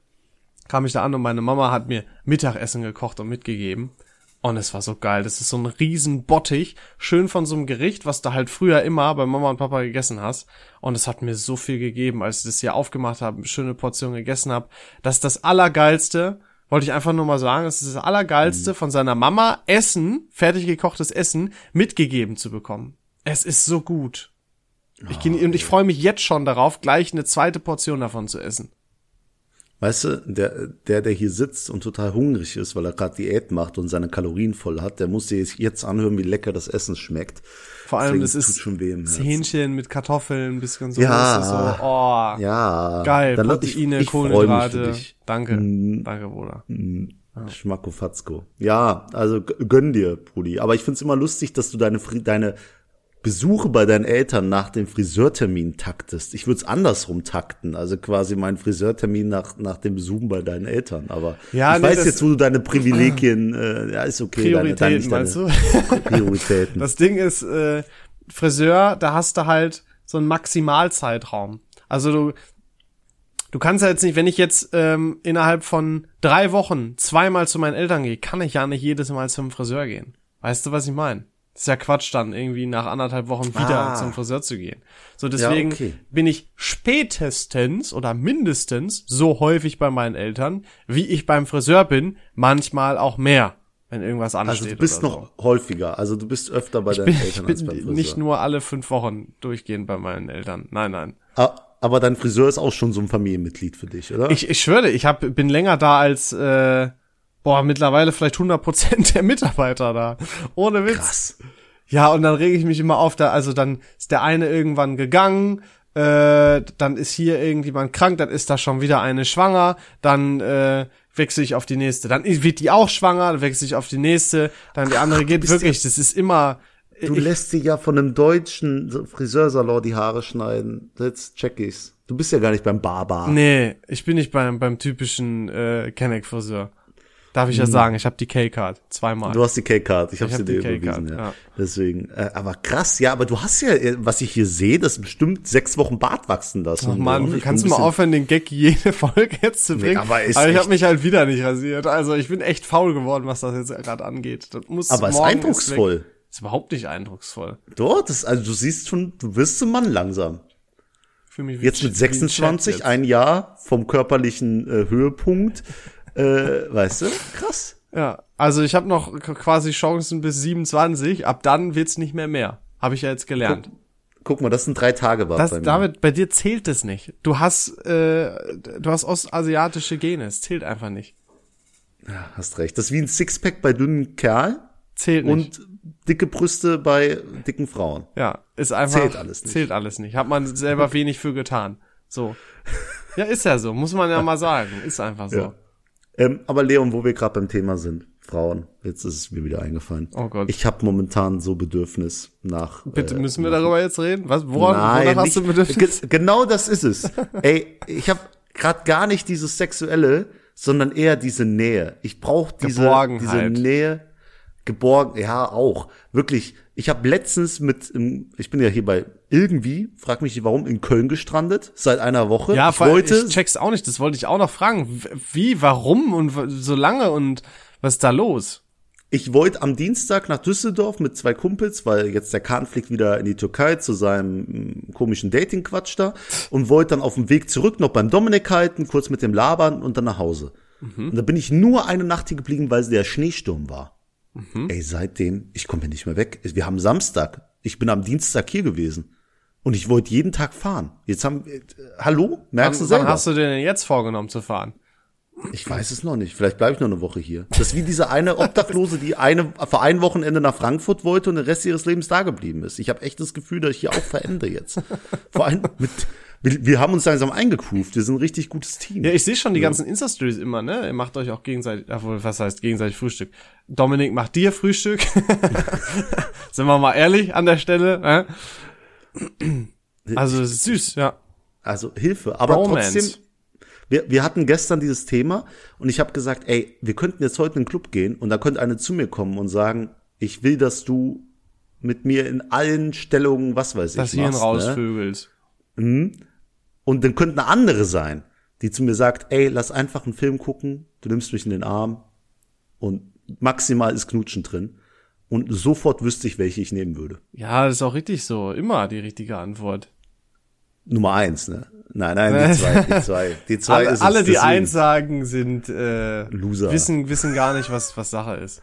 kam ich da an und meine Mama hat mir Mittagessen gekocht und mitgegeben. Und es war so geil. Das ist so ein riesen Bottich, schön von so einem Gericht, was du halt früher immer bei Mama und Papa gegessen hast. Und es hat mir so viel gegeben, als ich das hier aufgemacht habe, eine schöne Portion gegessen habe. Das ist das Allergeilste, wollte ich einfach nur mal sagen, das ist das Allergeilste, mhm. von seiner Mama Essen, fertig gekochtes Essen, mitgegeben zu bekommen. Es ist so gut. Ich, oh, und ich freue mich jetzt schon darauf, gleich eine zweite Portion davon zu essen. Weißt du, der, der, der hier sitzt und total hungrig ist, weil er gerade Diät macht und seine Kalorien voll hat, der muss sich jetzt anhören, wie lecker das Essen schmeckt. Vor allem, das ist schon weh das Hähnchen mit Kartoffeln, ein bisschen so. Ja, so, oh, ja. Geil, Dann Proteine, ich, ich Kohlenhydrate. Danke, mm, danke, Bruder. Mm, ja. Schmackofatzko. Ja, also gönn dir, Brudi. Aber ich find's immer lustig, dass du deine, deine Besuche bei deinen Eltern nach dem Friseurtermin taktest. Ich würde es andersrum takten, also quasi meinen Friseurtermin nach, nach dem Besuchen bei deinen Eltern. Aber ja, ich nee, weiß jetzt, wo du deine Privilegien, äh, ja, ist okay. Prioritäten, deine, deine, meinst du? Prioritäten. Das Ding ist, äh, Friseur, da hast du halt so einen Maximalzeitraum. Also du, du kannst ja jetzt nicht, wenn ich jetzt ähm, innerhalb von drei Wochen zweimal zu meinen Eltern gehe, kann ich ja nicht jedes Mal zum Friseur gehen. Weißt du, was ich meine? Ist ja Quatsch dann, irgendwie nach anderthalb Wochen wieder ah. zum Friseur zu gehen. So, deswegen ja, okay. bin ich spätestens oder mindestens so häufig bei meinen Eltern, wie ich beim Friseur bin, manchmal auch mehr, wenn irgendwas ansteht. Also du bist noch so. häufiger, also du bist öfter bei ich deinen bin, Eltern ich bin als beim Friseur. Nicht nur alle fünf Wochen durchgehend bei meinen Eltern. Nein, nein. Ah, aber dein Friseur ist auch schon so ein Familienmitglied für dich, oder? Ich, ich schwöre, ich hab, bin länger da als äh, boah, mittlerweile vielleicht 100 Prozent der Mitarbeiter da. Ohne Witz. Krass. Ja, und dann rege ich mich immer auf, da, also dann ist der eine irgendwann gegangen, äh, dann ist hier irgendjemand krank, dann ist da schon wieder eine schwanger, dann äh, wechsle ich auf die nächste, dann wird die auch schwanger, dann wechsle ich auf die nächste, dann die andere Ach, geht wirklich, das ist immer. Du ich, lässt sie ja von einem deutschen Friseursalon die Haare schneiden. Jetzt check ich's. Du bist ja gar nicht beim Barbar. Nee, ich bin nicht beim, beim typischen äh, Kenneck-Friseur. Darf ich ja hm. sagen, ich habe die K-Card zweimal. Du hast die K-Card, ich habe sie dir überwiesen, ja. ja. Deswegen, äh, aber krass, ja, aber du hast ja, äh, was ich hier sehe, das bestimmt sechs Wochen Bart wachsen lassen. Ach man, du kannst du mal aufhören, den Gag jede Folge jetzt zu bringen? Nee, aber aber ich habe mich halt wieder nicht rasiert. Also ich bin echt faul geworden, was das jetzt gerade angeht. Das muss aber ist eindrucksvoll. Ist, ist überhaupt nicht eindrucksvoll. Doch, das, also du siehst schon, du wirst zum Mann langsam. Für mich jetzt mit 26, jetzt. ein Jahr vom körperlichen äh, Höhepunkt. Äh, weißt du? Krass. Ja, also ich habe noch quasi Chancen bis 27, ab dann wird's nicht mehr mehr. Habe ich ja jetzt gelernt. Guck, guck mal, das sind drei Tage war das, bei mir. David, bei dir zählt es nicht. Du hast, äh, du hast ostasiatische Gene, es zählt einfach nicht. Ja, hast recht. Das ist wie ein Sixpack bei dünnen Kerl. Zählt nicht. Und dicke Brüste bei dicken Frauen. Ja, ist einfach. Zählt alles nicht. Zählt alles nicht. Hat man selber wenig für getan. So. Ja, ist ja so. Muss man ja mal sagen. Ist einfach so. Ja. Ähm, aber Leon, wo wir gerade beim Thema sind, Frauen, jetzt ist es mir wieder eingefallen. Oh Gott. Ich habe momentan so Bedürfnis nach. Bitte äh, müssen wir nach, darüber jetzt reden? Was? Woran, nein, wonach hast du Bedürfnis? Ge genau das ist es. Ey, ich habe gerade gar nicht dieses sexuelle, sondern eher diese Nähe. Ich brauche diese, diese Nähe. Geborgen, ja auch. Wirklich ich habe letztens mit, ich bin ja hier bei irgendwie, frag mich warum, in Köln gestrandet, seit einer Woche. Ja, ich wollte. Ich check's auch nicht, das wollte ich auch noch fragen. Wie, warum und so lange und was ist da los? Ich wollte am Dienstag nach Düsseldorf mit zwei Kumpels, weil jetzt der Kahn fliegt wieder in die Türkei zu seinem mm, komischen Dating-Quatsch da und wollte dann auf dem Weg zurück noch beim Dominik halten, kurz mit dem Labern und dann nach Hause. Mhm. Und da bin ich nur eine Nacht hier geblieben, weil der Schneesturm war. Mhm. Ey, seitdem, ich komme hier nicht mehr weg. Wir haben Samstag. Ich bin am Dienstag hier gewesen. Und ich wollte jeden Tag fahren. Jetzt haben, äh, hallo? Merkst wann, du selber? Wann hast du denn jetzt vorgenommen zu fahren? Ich weiß es noch nicht. Vielleicht bleibe ich noch eine Woche hier. Das ist wie diese eine Obdachlose, die eine vor ein Wochenende nach Frankfurt wollte und den Rest ihres Lebens da geblieben ist. Ich habe echt das Gefühl, dass ich hier auch verende jetzt. Vor allem mit wir, wir haben uns langsam eingegroovt. Wir sind ein richtig gutes Team. Ja, ich sehe schon die ja. ganzen Insta-Stories immer, ne? Ihr macht euch auch gegenseitig, obwohl, was heißt gegenseitig Frühstück? Dominik macht dir Frühstück. sind wir mal ehrlich an der Stelle. Ne? Also süß, ja. Also Hilfe, aber Romance. trotzdem Wir, wir hatten gestern dieses Thema und ich habe gesagt, ey, wir könnten jetzt heute in den Club gehen und da könnte eine zu mir kommen und sagen, ich will, dass du mit mir in allen Stellungen, was weiß ich, Das Hirn machst, rausvögelst. Ne? Und dann könnte eine andere sein, die zu mir sagt, ey, lass einfach einen Film gucken, du nimmst mich in den Arm und maximal ist Knutschen drin. Und sofort wüsste ich, welche ich nehmen würde. Ja, das ist auch richtig so. Immer die richtige Antwort. Nummer eins, ne? Nein, nein, die zwei, die zwei. Die zwei alle, ist es, alle die deswegen. eins sagen, sind äh, Loser. wissen wissen gar nicht, was was Sache ist.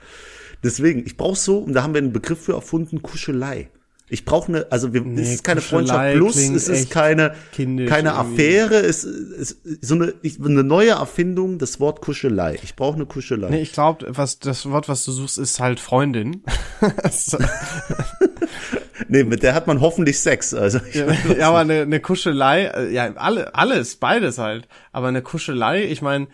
Deswegen, ich brauche so, und da haben wir einen Begriff für erfunden, Kuschelei. Ich brauche eine, also wir, Nee, es ist keine Freundschaft plus, es ist keine, keine irgendwie. Affäre, es ist so eine, ich, eine neue Erfindung, das Wort Kuschelei. Ich brauche eine Kuschelei. Nee, ich glaube, was das Wort, was du suchst, ist halt Freundin. Nee, mit der hat man hoffentlich Sex. Also ja, ja, aber eine, eine Kuschelei, äh, ja, alle, alles, beides halt. Aber eine Kuschelei, ich meine,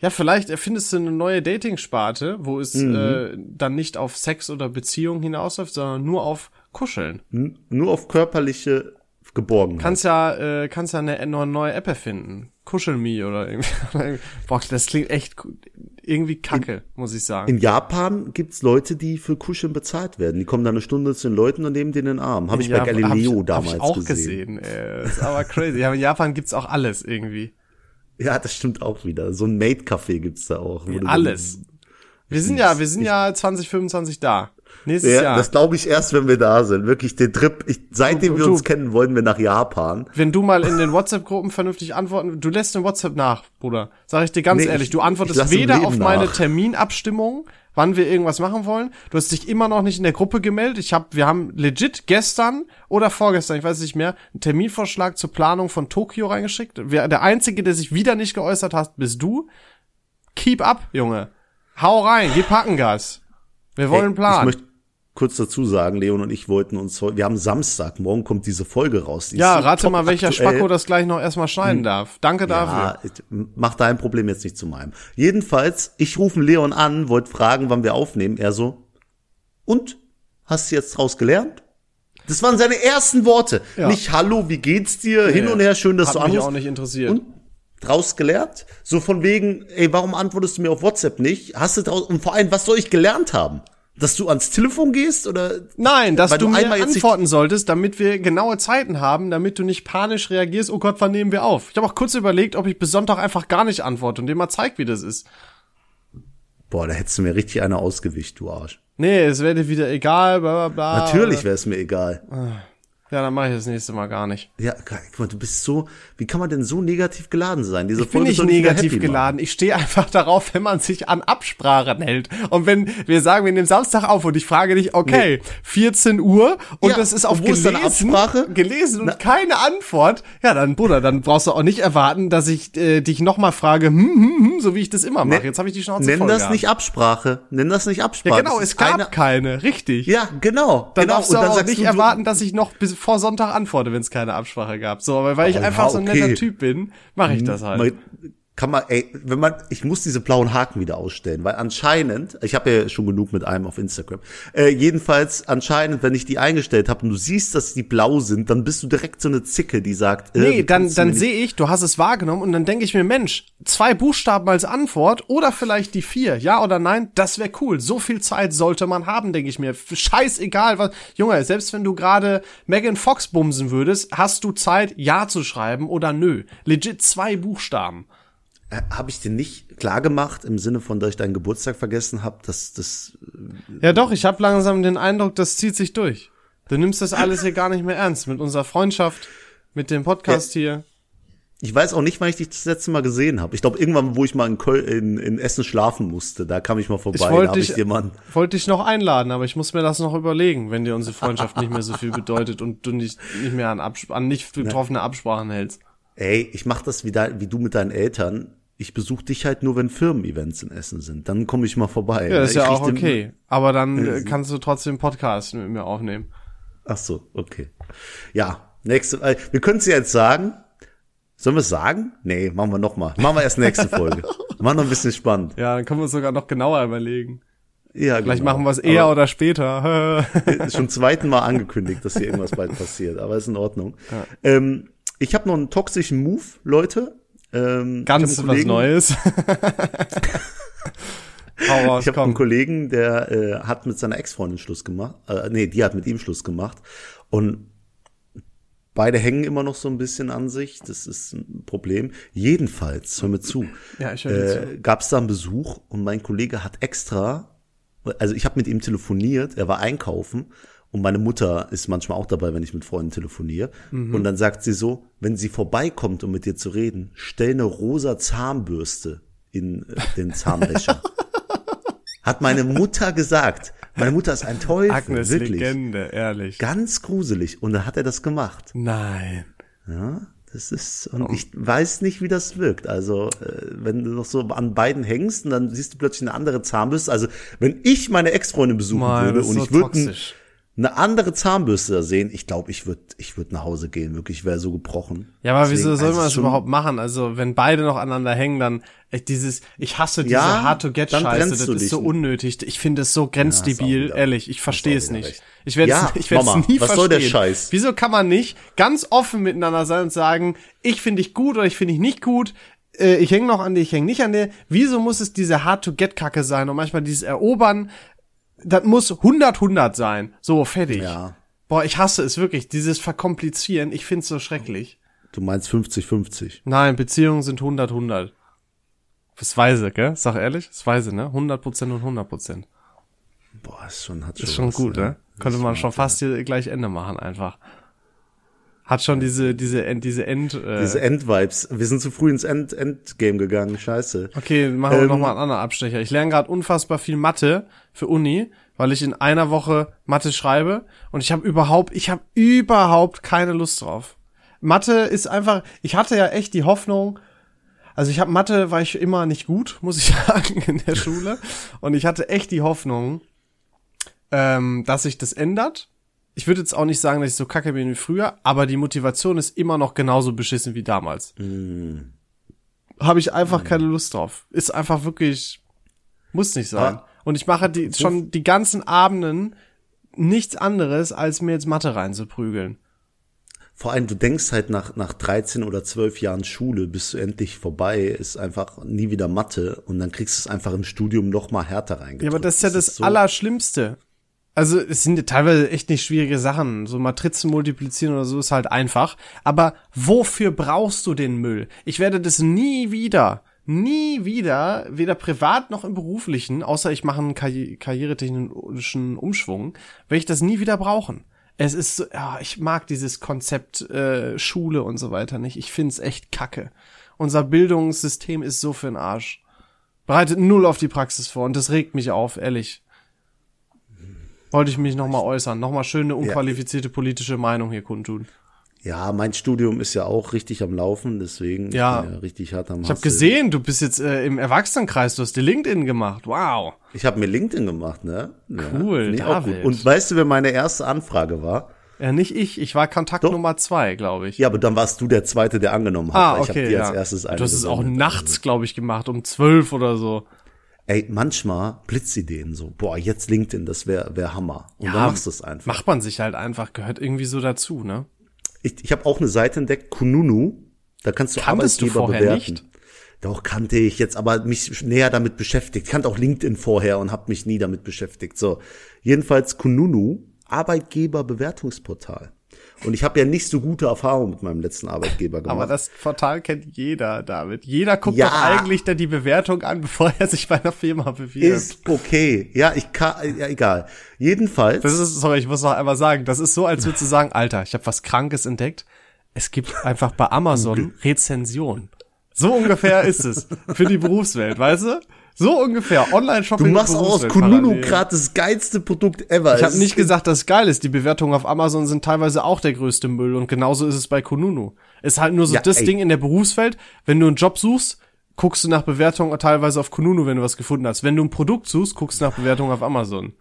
ja, vielleicht erfindest du eine neue Dating-Sparte, wo es Mhm. äh, dann nicht auf Sex oder Beziehung hinausläuft, sondern nur auf Kuscheln. n- nur auf körperliche Geborgenheit. Kannst ja, äh, kannst ja eine, eine neue App erfinden. Kuschel me oder irgendwie. Boah, das klingt echt irgendwie kacke, muss ich sagen. in Japan gibt's Leute, die für Kuscheln bezahlt werden. Die kommen da eine Stunde zu den Leuten und nehmen denen den Arm. Habe ich bei Ja, Galileo ich, damals hab ich auch gesehen. gesehen. ey. Das ist aber crazy. Ja, in Japan gibt's auch alles irgendwie. Ja, das stimmt auch wieder. So ein Maid-Café gibt's da auch. Alles. Wir sind ja, wir sind ja 2025 da. Nächstes Ja, Jahr. das glaube ich erst, wenn wir da sind. Wirklich den Trip. Ich, seitdem Du- wir du- uns kennen, wollen wir nach Japan. Wenn du mal in den WhatsApp-Gruppen vernünftig antworten, du lässt den WhatsApp nach, Bruder. Sag ich dir ganz Nee, ehrlich, ich- du antwortest weder auf meine nach. Terminabstimmung, wann wir irgendwas machen wollen. Du hast dich immer noch nicht in der Gruppe gemeldet. Ich hab, wir haben legit gestern oder vorgestern, ich weiß nicht mehr, einen Terminvorschlag zur Planung von Tokio reingeschickt. Wer, der einzige, der sich wieder nicht geäußert hat, bist du. Keep up, Junge. Hau rein, gib Hackengas. Wir wollen einen Ich Plan. möchte kurz dazu sagen, Leon und ich wollten uns heute, wir haben Samstag, morgen kommt diese Folge raus. Die ja, rate mal, welcher aktuell. Spacko das gleich noch erstmal schneiden darf. Danke dafür. Ja, ich- mach dein Problem jetzt nicht zu meinem. Jedenfalls, ich rufe Leon an, wollte fragen, wann wir aufnehmen. Er so, und? Hast du jetzt draus gelernt? Das waren seine ersten Worte. Ja. Nicht Hallo, wie geht's dir? Hin Nee, und her, schön, dass Hat du mich anrufst. auch nicht interessiert. Und draus gelernt? So von wegen, ey, warum antwortest du mir auf WhatsApp nicht? Hast du draus, und vor allem, was soll ich gelernt haben? Dass du ans Telefon gehst oder? Nein, dass du, du mir antworten solltest, damit wir genaue Zeiten haben, damit du nicht panisch reagierst, oh Gott, wann nehmen wir auf? Ich habe auch kurz überlegt, ob ich bis Sonntag einfach gar nicht antworte und dir mal zeig, wie das ist. Boah, da hättest du mir richtig eine ausgewischt, du Arsch. Nee, es wäre dir wieder egal, bla bla bla. Natürlich wäre es mir egal. Ja, dann mache ich das nächste Mal gar nicht. Ja, guck mal, du bist so, wie kann man denn so negativ geladen sein? Diese Ich bin nicht negativ happy machen. geladen. Ich stehe einfach darauf, wenn man sich an Absprachen hält. Und wenn wir sagen, wir nehmen Samstag auf und ich frage dich, okay, 14 Uhr und Ja, das ist auf wo ist gelesen, Absprache? gelesen und keine Antwort, ja dann, Bruder, dann brauchst du auch nicht erwarten, dass ich äh, dich nochmal frage, hm, hm, hm, so wie ich das immer mache. Nenn- Jetzt habe ich die Schnauze Nenn voll das gehabt. nicht Absprache. Nenn das nicht Absprache. Ja, genau, es gab keine- richtig. Ja, genau. Dann genau. darfst du Und dann auch nicht du- erwarten, dass ich noch bis vor Sonntag antworte, wenn es keine Absprache gab. So, aber weil ich Oh, einfach so ein okay. netter Typ bin, mache ich das halt. Kann man, ey, wenn man, ich muss diese blauen Haken wieder ausstellen, weil anscheinend, ich habe ja schon genug mit einem auf Instagram, äh, jedenfalls anscheinend, wenn ich die eingestellt habe und du siehst, dass die blau sind, dann bist du direkt so eine Zicke, die sagt, äh, Nee, dann, dann sehe ich, du hast es wahrgenommen und dann denke ich mir, Mensch, zwei Buchstaben als Antwort oder vielleicht die vier, ja oder nein, das wäre cool. So viel Zeit sollte man haben, denke ich mir. Scheißegal, was. Junge, selbst wenn du gerade Megan Fox bumsen würdest, hast du Zeit, ja zu schreiben oder nö. Legit zwei Buchstaben. Äh, Habe ich dir nicht klar gemacht im Sinne von, dass ich deinen Geburtstag vergessen habe, dass das Ja doch, ich habe langsam den Eindruck, das zieht sich durch. Du nimmst das alles hier gar nicht mehr ernst. Mit unserer Freundschaft, mit dem Podcast hier. Ich weiß auch nicht, wann ich dich das letzte Mal gesehen habe. Ich glaube, irgendwann, wo ich mal in, Köln, in, in Essen schlafen musste, da kam ich mal vorbei. Ich wollte ich dich, dir mal, wollte dich noch einladen, aber ich muss mir das noch überlegen, wenn dir unsere Freundschaft nicht mehr so viel bedeutet und du nicht, nicht mehr an, Abs an nicht getroffene Absprachen hältst. ey, ich mach das wie, da, wie du mit deinen Eltern. Ich besuche dich halt nur, wenn Firmen-Events in Essen sind. Dann komme ich mal vorbei. Ja, das ist ja auch okay. Aber dann äh, kannst du trotzdem Podcast mit mir aufnehmen. Ach so, okay. Ja, nächste, äh, wir können es ja jetzt sagen. Sollen wir es sagen? Nee, machen wir noch mal. Machen wir erst nächste Folge. machen wir ein bisschen spannend. Ja, dann können wir es sogar noch genauer überlegen. Ja, Vielleicht genau. machen wir es eher Aber oder später. schon zum zweiten Mal angekündigt, dass hier irgendwas bald passiert, aber ist in Ordnung. Ähm, ich habe noch einen toxischen Move, Leute. Ähm, Ganz was Kollegen- Neues. Raus, Ich habe einen. Kollegen, der äh, hat mit seiner Ex-Freundin Schluss gemacht. Äh, nee, die hat mit ihm Schluss gemacht. Und beide hängen immer noch so ein bisschen an sich. Das ist ein Problem. Jedenfalls, hör mir zu, Ja, ich höre äh, gab es da einen Besuch und mein Kollege hat extra, also ich habe mit ihm telefoniert, er war einkaufen und meine Mutter ist manchmal auch dabei, wenn ich mit Freunden telefoniere. Mhm. Und dann sagt sie so, wenn sie vorbeikommt, um mit dir zu reden, stell eine rosa Zahnbürste in äh, den Zahnbecher. Hat meine Mutter gesagt. Meine Mutter ist ein Teufel, Agnes wirklich. Legende, ehrlich. Ganz gruselig. Und dann hat er das gemacht. Nein. Ja, das ist, und ich weiß nicht, wie das wirkt. Also, äh, wenn du noch so an beiden hängst und dann siehst du plötzlich eine andere Zahnbürste. Also, wenn ich meine Ex-Freundin besuchen Mann, würde und so ich würde. Eine andere Zahnbürste da sehen, ich glaube, ich würde ich würd nach Hause gehen. Wirklich, ich wäre so gebrochen. Ja, aber Deswegen, wieso soll also man das überhaupt machen? Also, wenn beide noch aneinander hängen, dann echt dieses, ich hasse diese Ja, Hard-to-Get-Scheiße, das ist so unnötig. Ich finde es so grenzdebil, wieder- ehrlich, ich verstehe es nicht. recht. Ich werde Ja, es ich werde Mama, es nie was verstehen. soll der Scheiß? Wieso kann man nicht ganz offen miteinander sein und sagen, ich finde dich gut oder ich finde dich nicht gut? äh, Ich hänge noch an dir, ich hänge nicht an dir. Wieso muss es diese Hard-to-Get-Kacke sein und manchmal dieses Erobern? Das muss 100-100 sein. So, fertig. Ja. Boah, ich hasse es wirklich, dieses Verkomplizieren. Ich find's so schrecklich. Du meinst 50-50. Nein, Beziehungen sind 100, 100. Das weise, gell? Sag ehrlich, das weise, ne? 100% und 100%. Boah, ist schon, hat schon. Ist schon was, gut, ne? Könnte man schon fast hier gleich Ende machen, einfach. Hat schon diese, diese End, diese End, äh, Diese End-Vibes. Wir sind zu früh ins End Endgame gegangen. Scheiße. Okay, machen wir Ähm, noch mal einen anderen Abstecher. Ich lerne gerade unfassbar viel Mathe für Uni, weil ich in einer Woche Mathe schreibe und ich habe überhaupt, ich habe überhaupt keine Lust drauf. Mathe ist einfach, ich hatte ja echt die Hoffnung, also ich habe Mathe war ich immer nicht gut, muss ich sagen, in der Schule und ich hatte echt die Hoffnung, ähm, dass sich das ändert. Ich würde jetzt auch nicht sagen, dass ich so kacke bin wie früher, aber die Motivation ist immer noch genauso beschissen wie damals habe ich einfach keine Lust drauf. Ist einfach wirklich, muss nicht sein. Ah. Und ich mache die, schon die ganzen Abenden nichts anderes, als mir jetzt Mathe reinzuprügeln. Vor allem, du denkst halt nach, nach 13 oder 12 Jahren Schule, bist du endlich vorbei, ist einfach nie wieder Mathe und dann kriegst du es einfach im Studium noch mal härter reingedrückt. Ja, aber das ist ja das, so- Allerschlimmste. Also es sind teilweise echt nicht schwierige Sachen. So Matrizen multiplizieren oder so ist halt einfach. Aber wofür brauchst du den Müll? Ich werde das nie wieder, nie wieder, weder privat noch im beruflichen, außer ich mache einen Karri karrieretechnischen Umschwung, werde ich das nie wieder brauchen. Es ist so, ja, ich mag dieses Konzept äh, Schule und so weiter nicht. Ich find's echt kacke. Unser Bildungssystem ist so für den Arsch. Bereitet null auf die Praxis vor und das regt mich auf, ehrlich. Wollte ich mich nochmal äußern, nochmal schöne unqualifizierte politische Meinung hier kundtun. Ja, mein Studium ist ja auch richtig am Laufen, deswegen Ja. ja richtig hart am Ich habe gesehen, du bist jetzt äh, im Erwachsenenkreis, du hast dir LinkedIn gemacht. Wow. Ich habe mir LinkedIn gemacht, ne? Ja, Cool, find ich auch gut. David. Und weißt du, wer meine erste Anfrage war? Ja, nicht ich, ich war Kontakt Doch. Nummer zwei, glaube ich. Ja, aber dann warst du der Zweite, der angenommen hat. ah, weil ich okay, hab dir ja. als erstes eine du hast es auch nachts, glaube ich, gemacht, um zwölf oder so. Ey, manchmal Blitzideen so. Boah, jetzt LinkedIn, das wäre wär Hammer. Und Ja, dann machst du es einfach. Macht man sich halt einfach, gehört irgendwie so dazu, ne? Ich, ich habe auch eine Seite entdeckt, Kununu. Da kannst du Kanntest du Arbeitgeber vorher bewerten. nicht? Doch, kannte ich jetzt, aber mich näher damit beschäftigt. Ich kannte auch LinkedIn vorher und habe mich nie damit beschäftigt. So, jedenfalls Kununu, Arbeitgeberbewertungsportal. Und ich habe ja nicht so gute Erfahrungen mit meinem letzten Arbeitgeber gemacht. Aber das Portal kennt jeder, David. Jeder guckt Ja. doch eigentlich dann die Bewertung an, bevor er sich bei einer Firma bewirbt. ist okay. Ja, ich kann, ja, egal. Jedenfalls. Das ist, sorry, ich muss noch einmal sagen, das ist so, als würdest du sagen, Alter, ich habe was Krankes entdeckt. Es gibt einfach bei Amazon Rezension. So ungefähr ist es für die Berufswelt, weißt du? So ungefähr. Online-Shopping. du machst und aus Kununu gerade das geilste Produkt ever. Ich habe nicht gesagt, dass es geil ist. Die Bewertungen auf Amazon sind teilweise auch der größte Müll und genauso ist es bei Kununu. Ist halt nur so Ja, das ey. Ding in der Berufswelt, wenn du einen Job suchst, guckst du nach Bewertungen teilweise auf Kununu, wenn du was gefunden hast. Wenn du ein Produkt suchst, guckst du nach Bewertungen auf Amazon.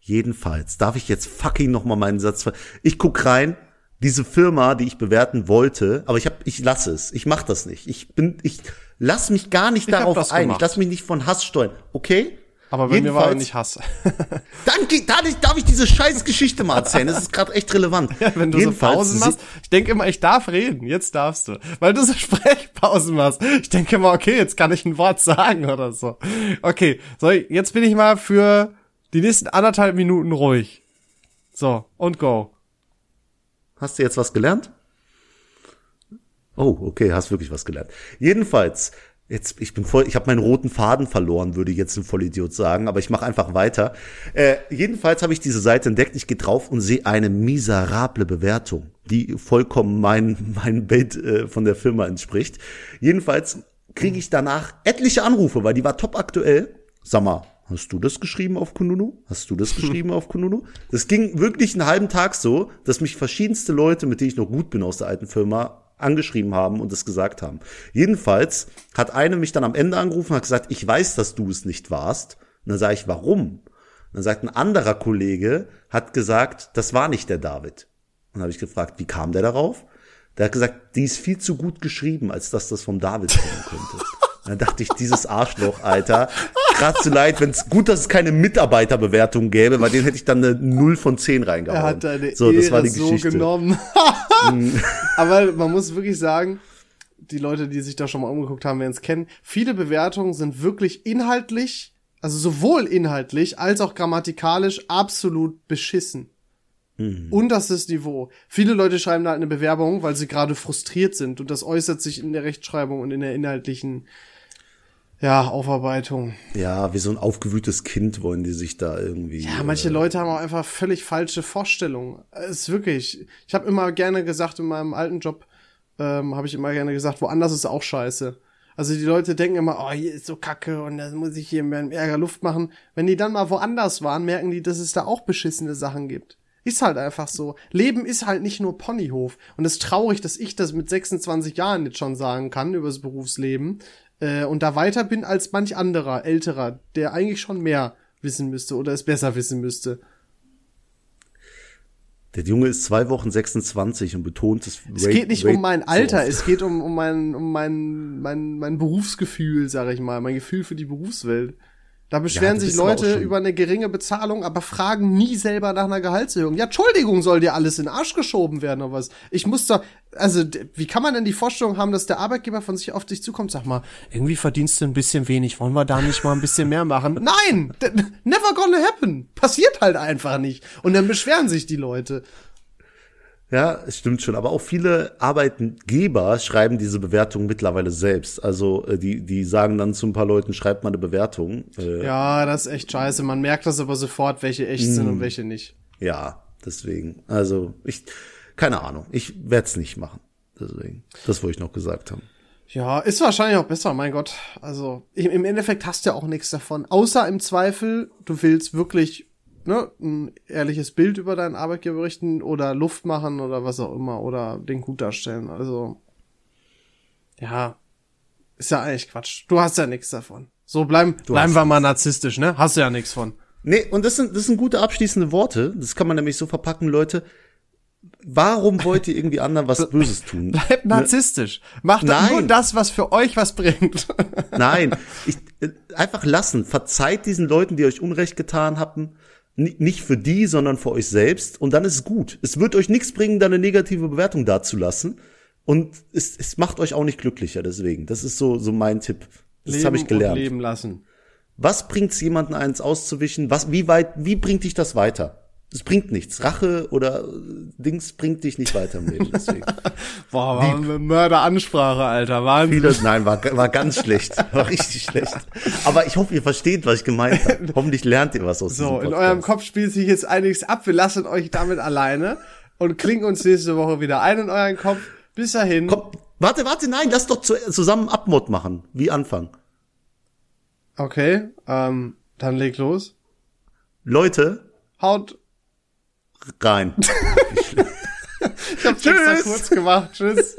Jedenfalls, darf ich jetzt fucking noch mal meinen Satz ver Ich guck rein, diese Firma, die ich bewerten wollte, aber ich hab, ich lasse es. Ich mach das nicht. Ich bin, ich lass mich gar nicht Ich darauf ein. Ich lass mich nicht von Hass steuern. Okay? Aber bei mir war er nicht Hass. Dann geht, dadurch darf ich diese scheiß Geschichte mal erzählen. Das ist gerade echt relevant. Ja, wenn du Jedenfalls, so Pausen machst. Ich denke immer, ich darf reden. Jetzt darfst du. Weil du so Sprechpausen machst. Ich denke immer, okay, jetzt kann ich ein Wort sagen oder so. Okay, so, jetzt bin ich mal für die nächsten anderthalb Minuten ruhig. So, und go. Hast du jetzt was gelernt? Oh, okay, hast wirklich was gelernt. Jedenfalls, Jetzt, ich bin voll, ich habe meinen roten Faden verloren, würde jetzt ein Vollidiot sagen, aber ich mache einfach weiter. Äh, jedenfalls habe ich diese Seite entdeckt, ich gehe drauf und sehe eine miserable Bewertung, die vollkommen mein, mein Bild äh, von der Firma entspricht. Jedenfalls kriege ich danach etliche Anrufe, weil die war top aktuell. Sag mal, hast du das geschrieben auf Kununu? Hast du das geschrieben auf Kununu? Das ging wirklich einen halben Tag so, dass mich verschiedenste Leute, mit denen ich noch gut bin aus der alten Firma, angeschrieben haben und es gesagt haben. Jedenfalls hat eine mich dann am Ende angerufen und hat gesagt, ich weiß, dass du es nicht warst. Und dann sage ich, warum? Und dann sagt ein anderer Kollege, hat gesagt, das war nicht der David. Und dann habe ich gefragt, wie kam der darauf? Der hat gesagt, die ist viel zu gut geschrieben, als dass das vom David kommen könnte. Dann dachte ich, dieses Arschloch, Alter. Gerade zu leid, wenn es gut, dass es keine Mitarbeiterbewertung gäbe, weil den hätte ich dann eine 0 von 10 reingehauen. Er hat deine so, das Ehre war die Geschichte. so genommen. Aber man muss wirklich sagen, die Leute, die sich da schon mal umgeguckt haben, werden es kennen. Viele Bewertungen sind wirklich inhaltlich, also sowohl inhaltlich als auch grammatikalisch absolut beschissen. Mhm. Unterstes Niveau. Viele Leute schreiben da eine Bewerbung, weil sie gerade frustriert sind und das äußert sich in der Rechtschreibung und in der inhaltlichen ja, Aufarbeitung. Ja, wie so ein aufgewühltes Kind wollen die sich da irgendwie. Ja, manche äh, Leute haben auch einfach völlig falsche Vorstellungen. Es ist wirklich. Ich habe immer gerne gesagt, in meinem alten Job ähm, habe ich immer gerne gesagt, woanders ist auch scheiße. Also die Leute denken immer, oh, hier ist so kacke und da muss ich hier mehr Ärger Luft machen. Wenn die dann mal woanders waren, merken die, dass es da auch beschissene Sachen gibt. Ist halt einfach so. Leben ist halt nicht nur Ponyhof. Und es ist traurig, dass ich das mit 26 Jahren jetzt schon sagen kann über das Berufsleben äh, und da weiter bin als manch anderer, älterer, der eigentlich schon mehr wissen müsste oder es besser wissen müsste. Der Junge ist zwei Wochen 26 und betont es. Es geht nicht um mein Alter, es geht um, um mein, um mein, mein, mein Berufsgefühl, sag ich mal, mein Gefühl für die Berufswelt. Da beschweren ja, sich Leute über eine geringe Bezahlung, aber fragen nie selber nach einer Gehaltserhöhung. Ja, Entschuldigung, soll dir alles in den Arsch geschoben werden oder was? Ich muss da, also, wie kann man denn die Vorstellung haben, dass der Arbeitgeber von sich auf dich zukommt? Sag mal, irgendwie verdienst du ein bisschen wenig, wollen wir da nicht mal ein bisschen mehr machen? Nein! Never gonna happen! Passiert halt einfach nicht. Und dann beschweren sich die Leute. Ja, es stimmt schon. Aber auch viele Arbeitgeber schreiben diese Bewertung mittlerweile selbst. Also äh, die, die sagen dann zu ein paar Leuten, schreibt mal eine Bewertung. Äh, ja, das ist echt scheiße. Man merkt das aber sofort, welche echt sind und hm. welche nicht. Ja, deswegen. Also ich, keine Ahnung. Ich werde es nicht machen. Deswegen. Das wollte ich noch gesagt haben. Ja, ist wahrscheinlich auch besser, mein Gott. Also im Endeffekt hast du ja auch nichts davon. Außer im Zweifel, du willst wirklich ne, ein ehrliches Bild über deinen Arbeitgeber berichten oder Luft machen oder was auch immer oder den gut darstellen. Also, ja, ist ja eigentlich Quatsch. Du hast ja nichts davon. So bleiben, du bleiben wir mal narzisstisch, ne? Hast du ja nichts von. Nee, und das sind, das sind gute abschließende Worte. Das kann man nämlich so verpacken, Leute. Warum wollt ihr irgendwie anderen was Böses tun? Bleibt ne? narzisstisch. Macht Nein. nur das, was für euch was bringt. Nein, ich, äh, einfach lassen. Verzeiht diesen Leuten, die euch Unrecht getan haben nicht für die, sondern für euch selbst und dann ist es gut. Es wird euch nichts bringen, da eine negative Bewertung dazulassen und es, es macht euch auch nicht glücklicher deswegen. Das ist so so mein Tipp. Das habe ich gelernt. leben lassen. Was bringt's jemanden eins auszuwischen? Was wie weit wie bringt dich das weiter? Es bringt nichts. Rache oder Dings bringt dich nicht weiter im Leben. Deswegen. Boah, war eine Mörderansprache, Alter. Wahnsinn. Vieles, nein, war, war ganz schlecht. War richtig schlecht. Aber ich hoffe, ihr versteht, was ich gemeint habe. Hoffentlich lernt ihr was aus So, in eurem Kopf spielt sich jetzt einiges ab. Wir lassen euch damit alleine und klingen uns nächste Woche wieder ein in euren Kopf. Bis dahin. Komm, warte, warte, nein, lass doch zusammen Abmod machen. Wie Anfang. Okay, ähm, dann leg los. Leute. Haut rein. ich hab's extra kurz gemacht. Tschüss.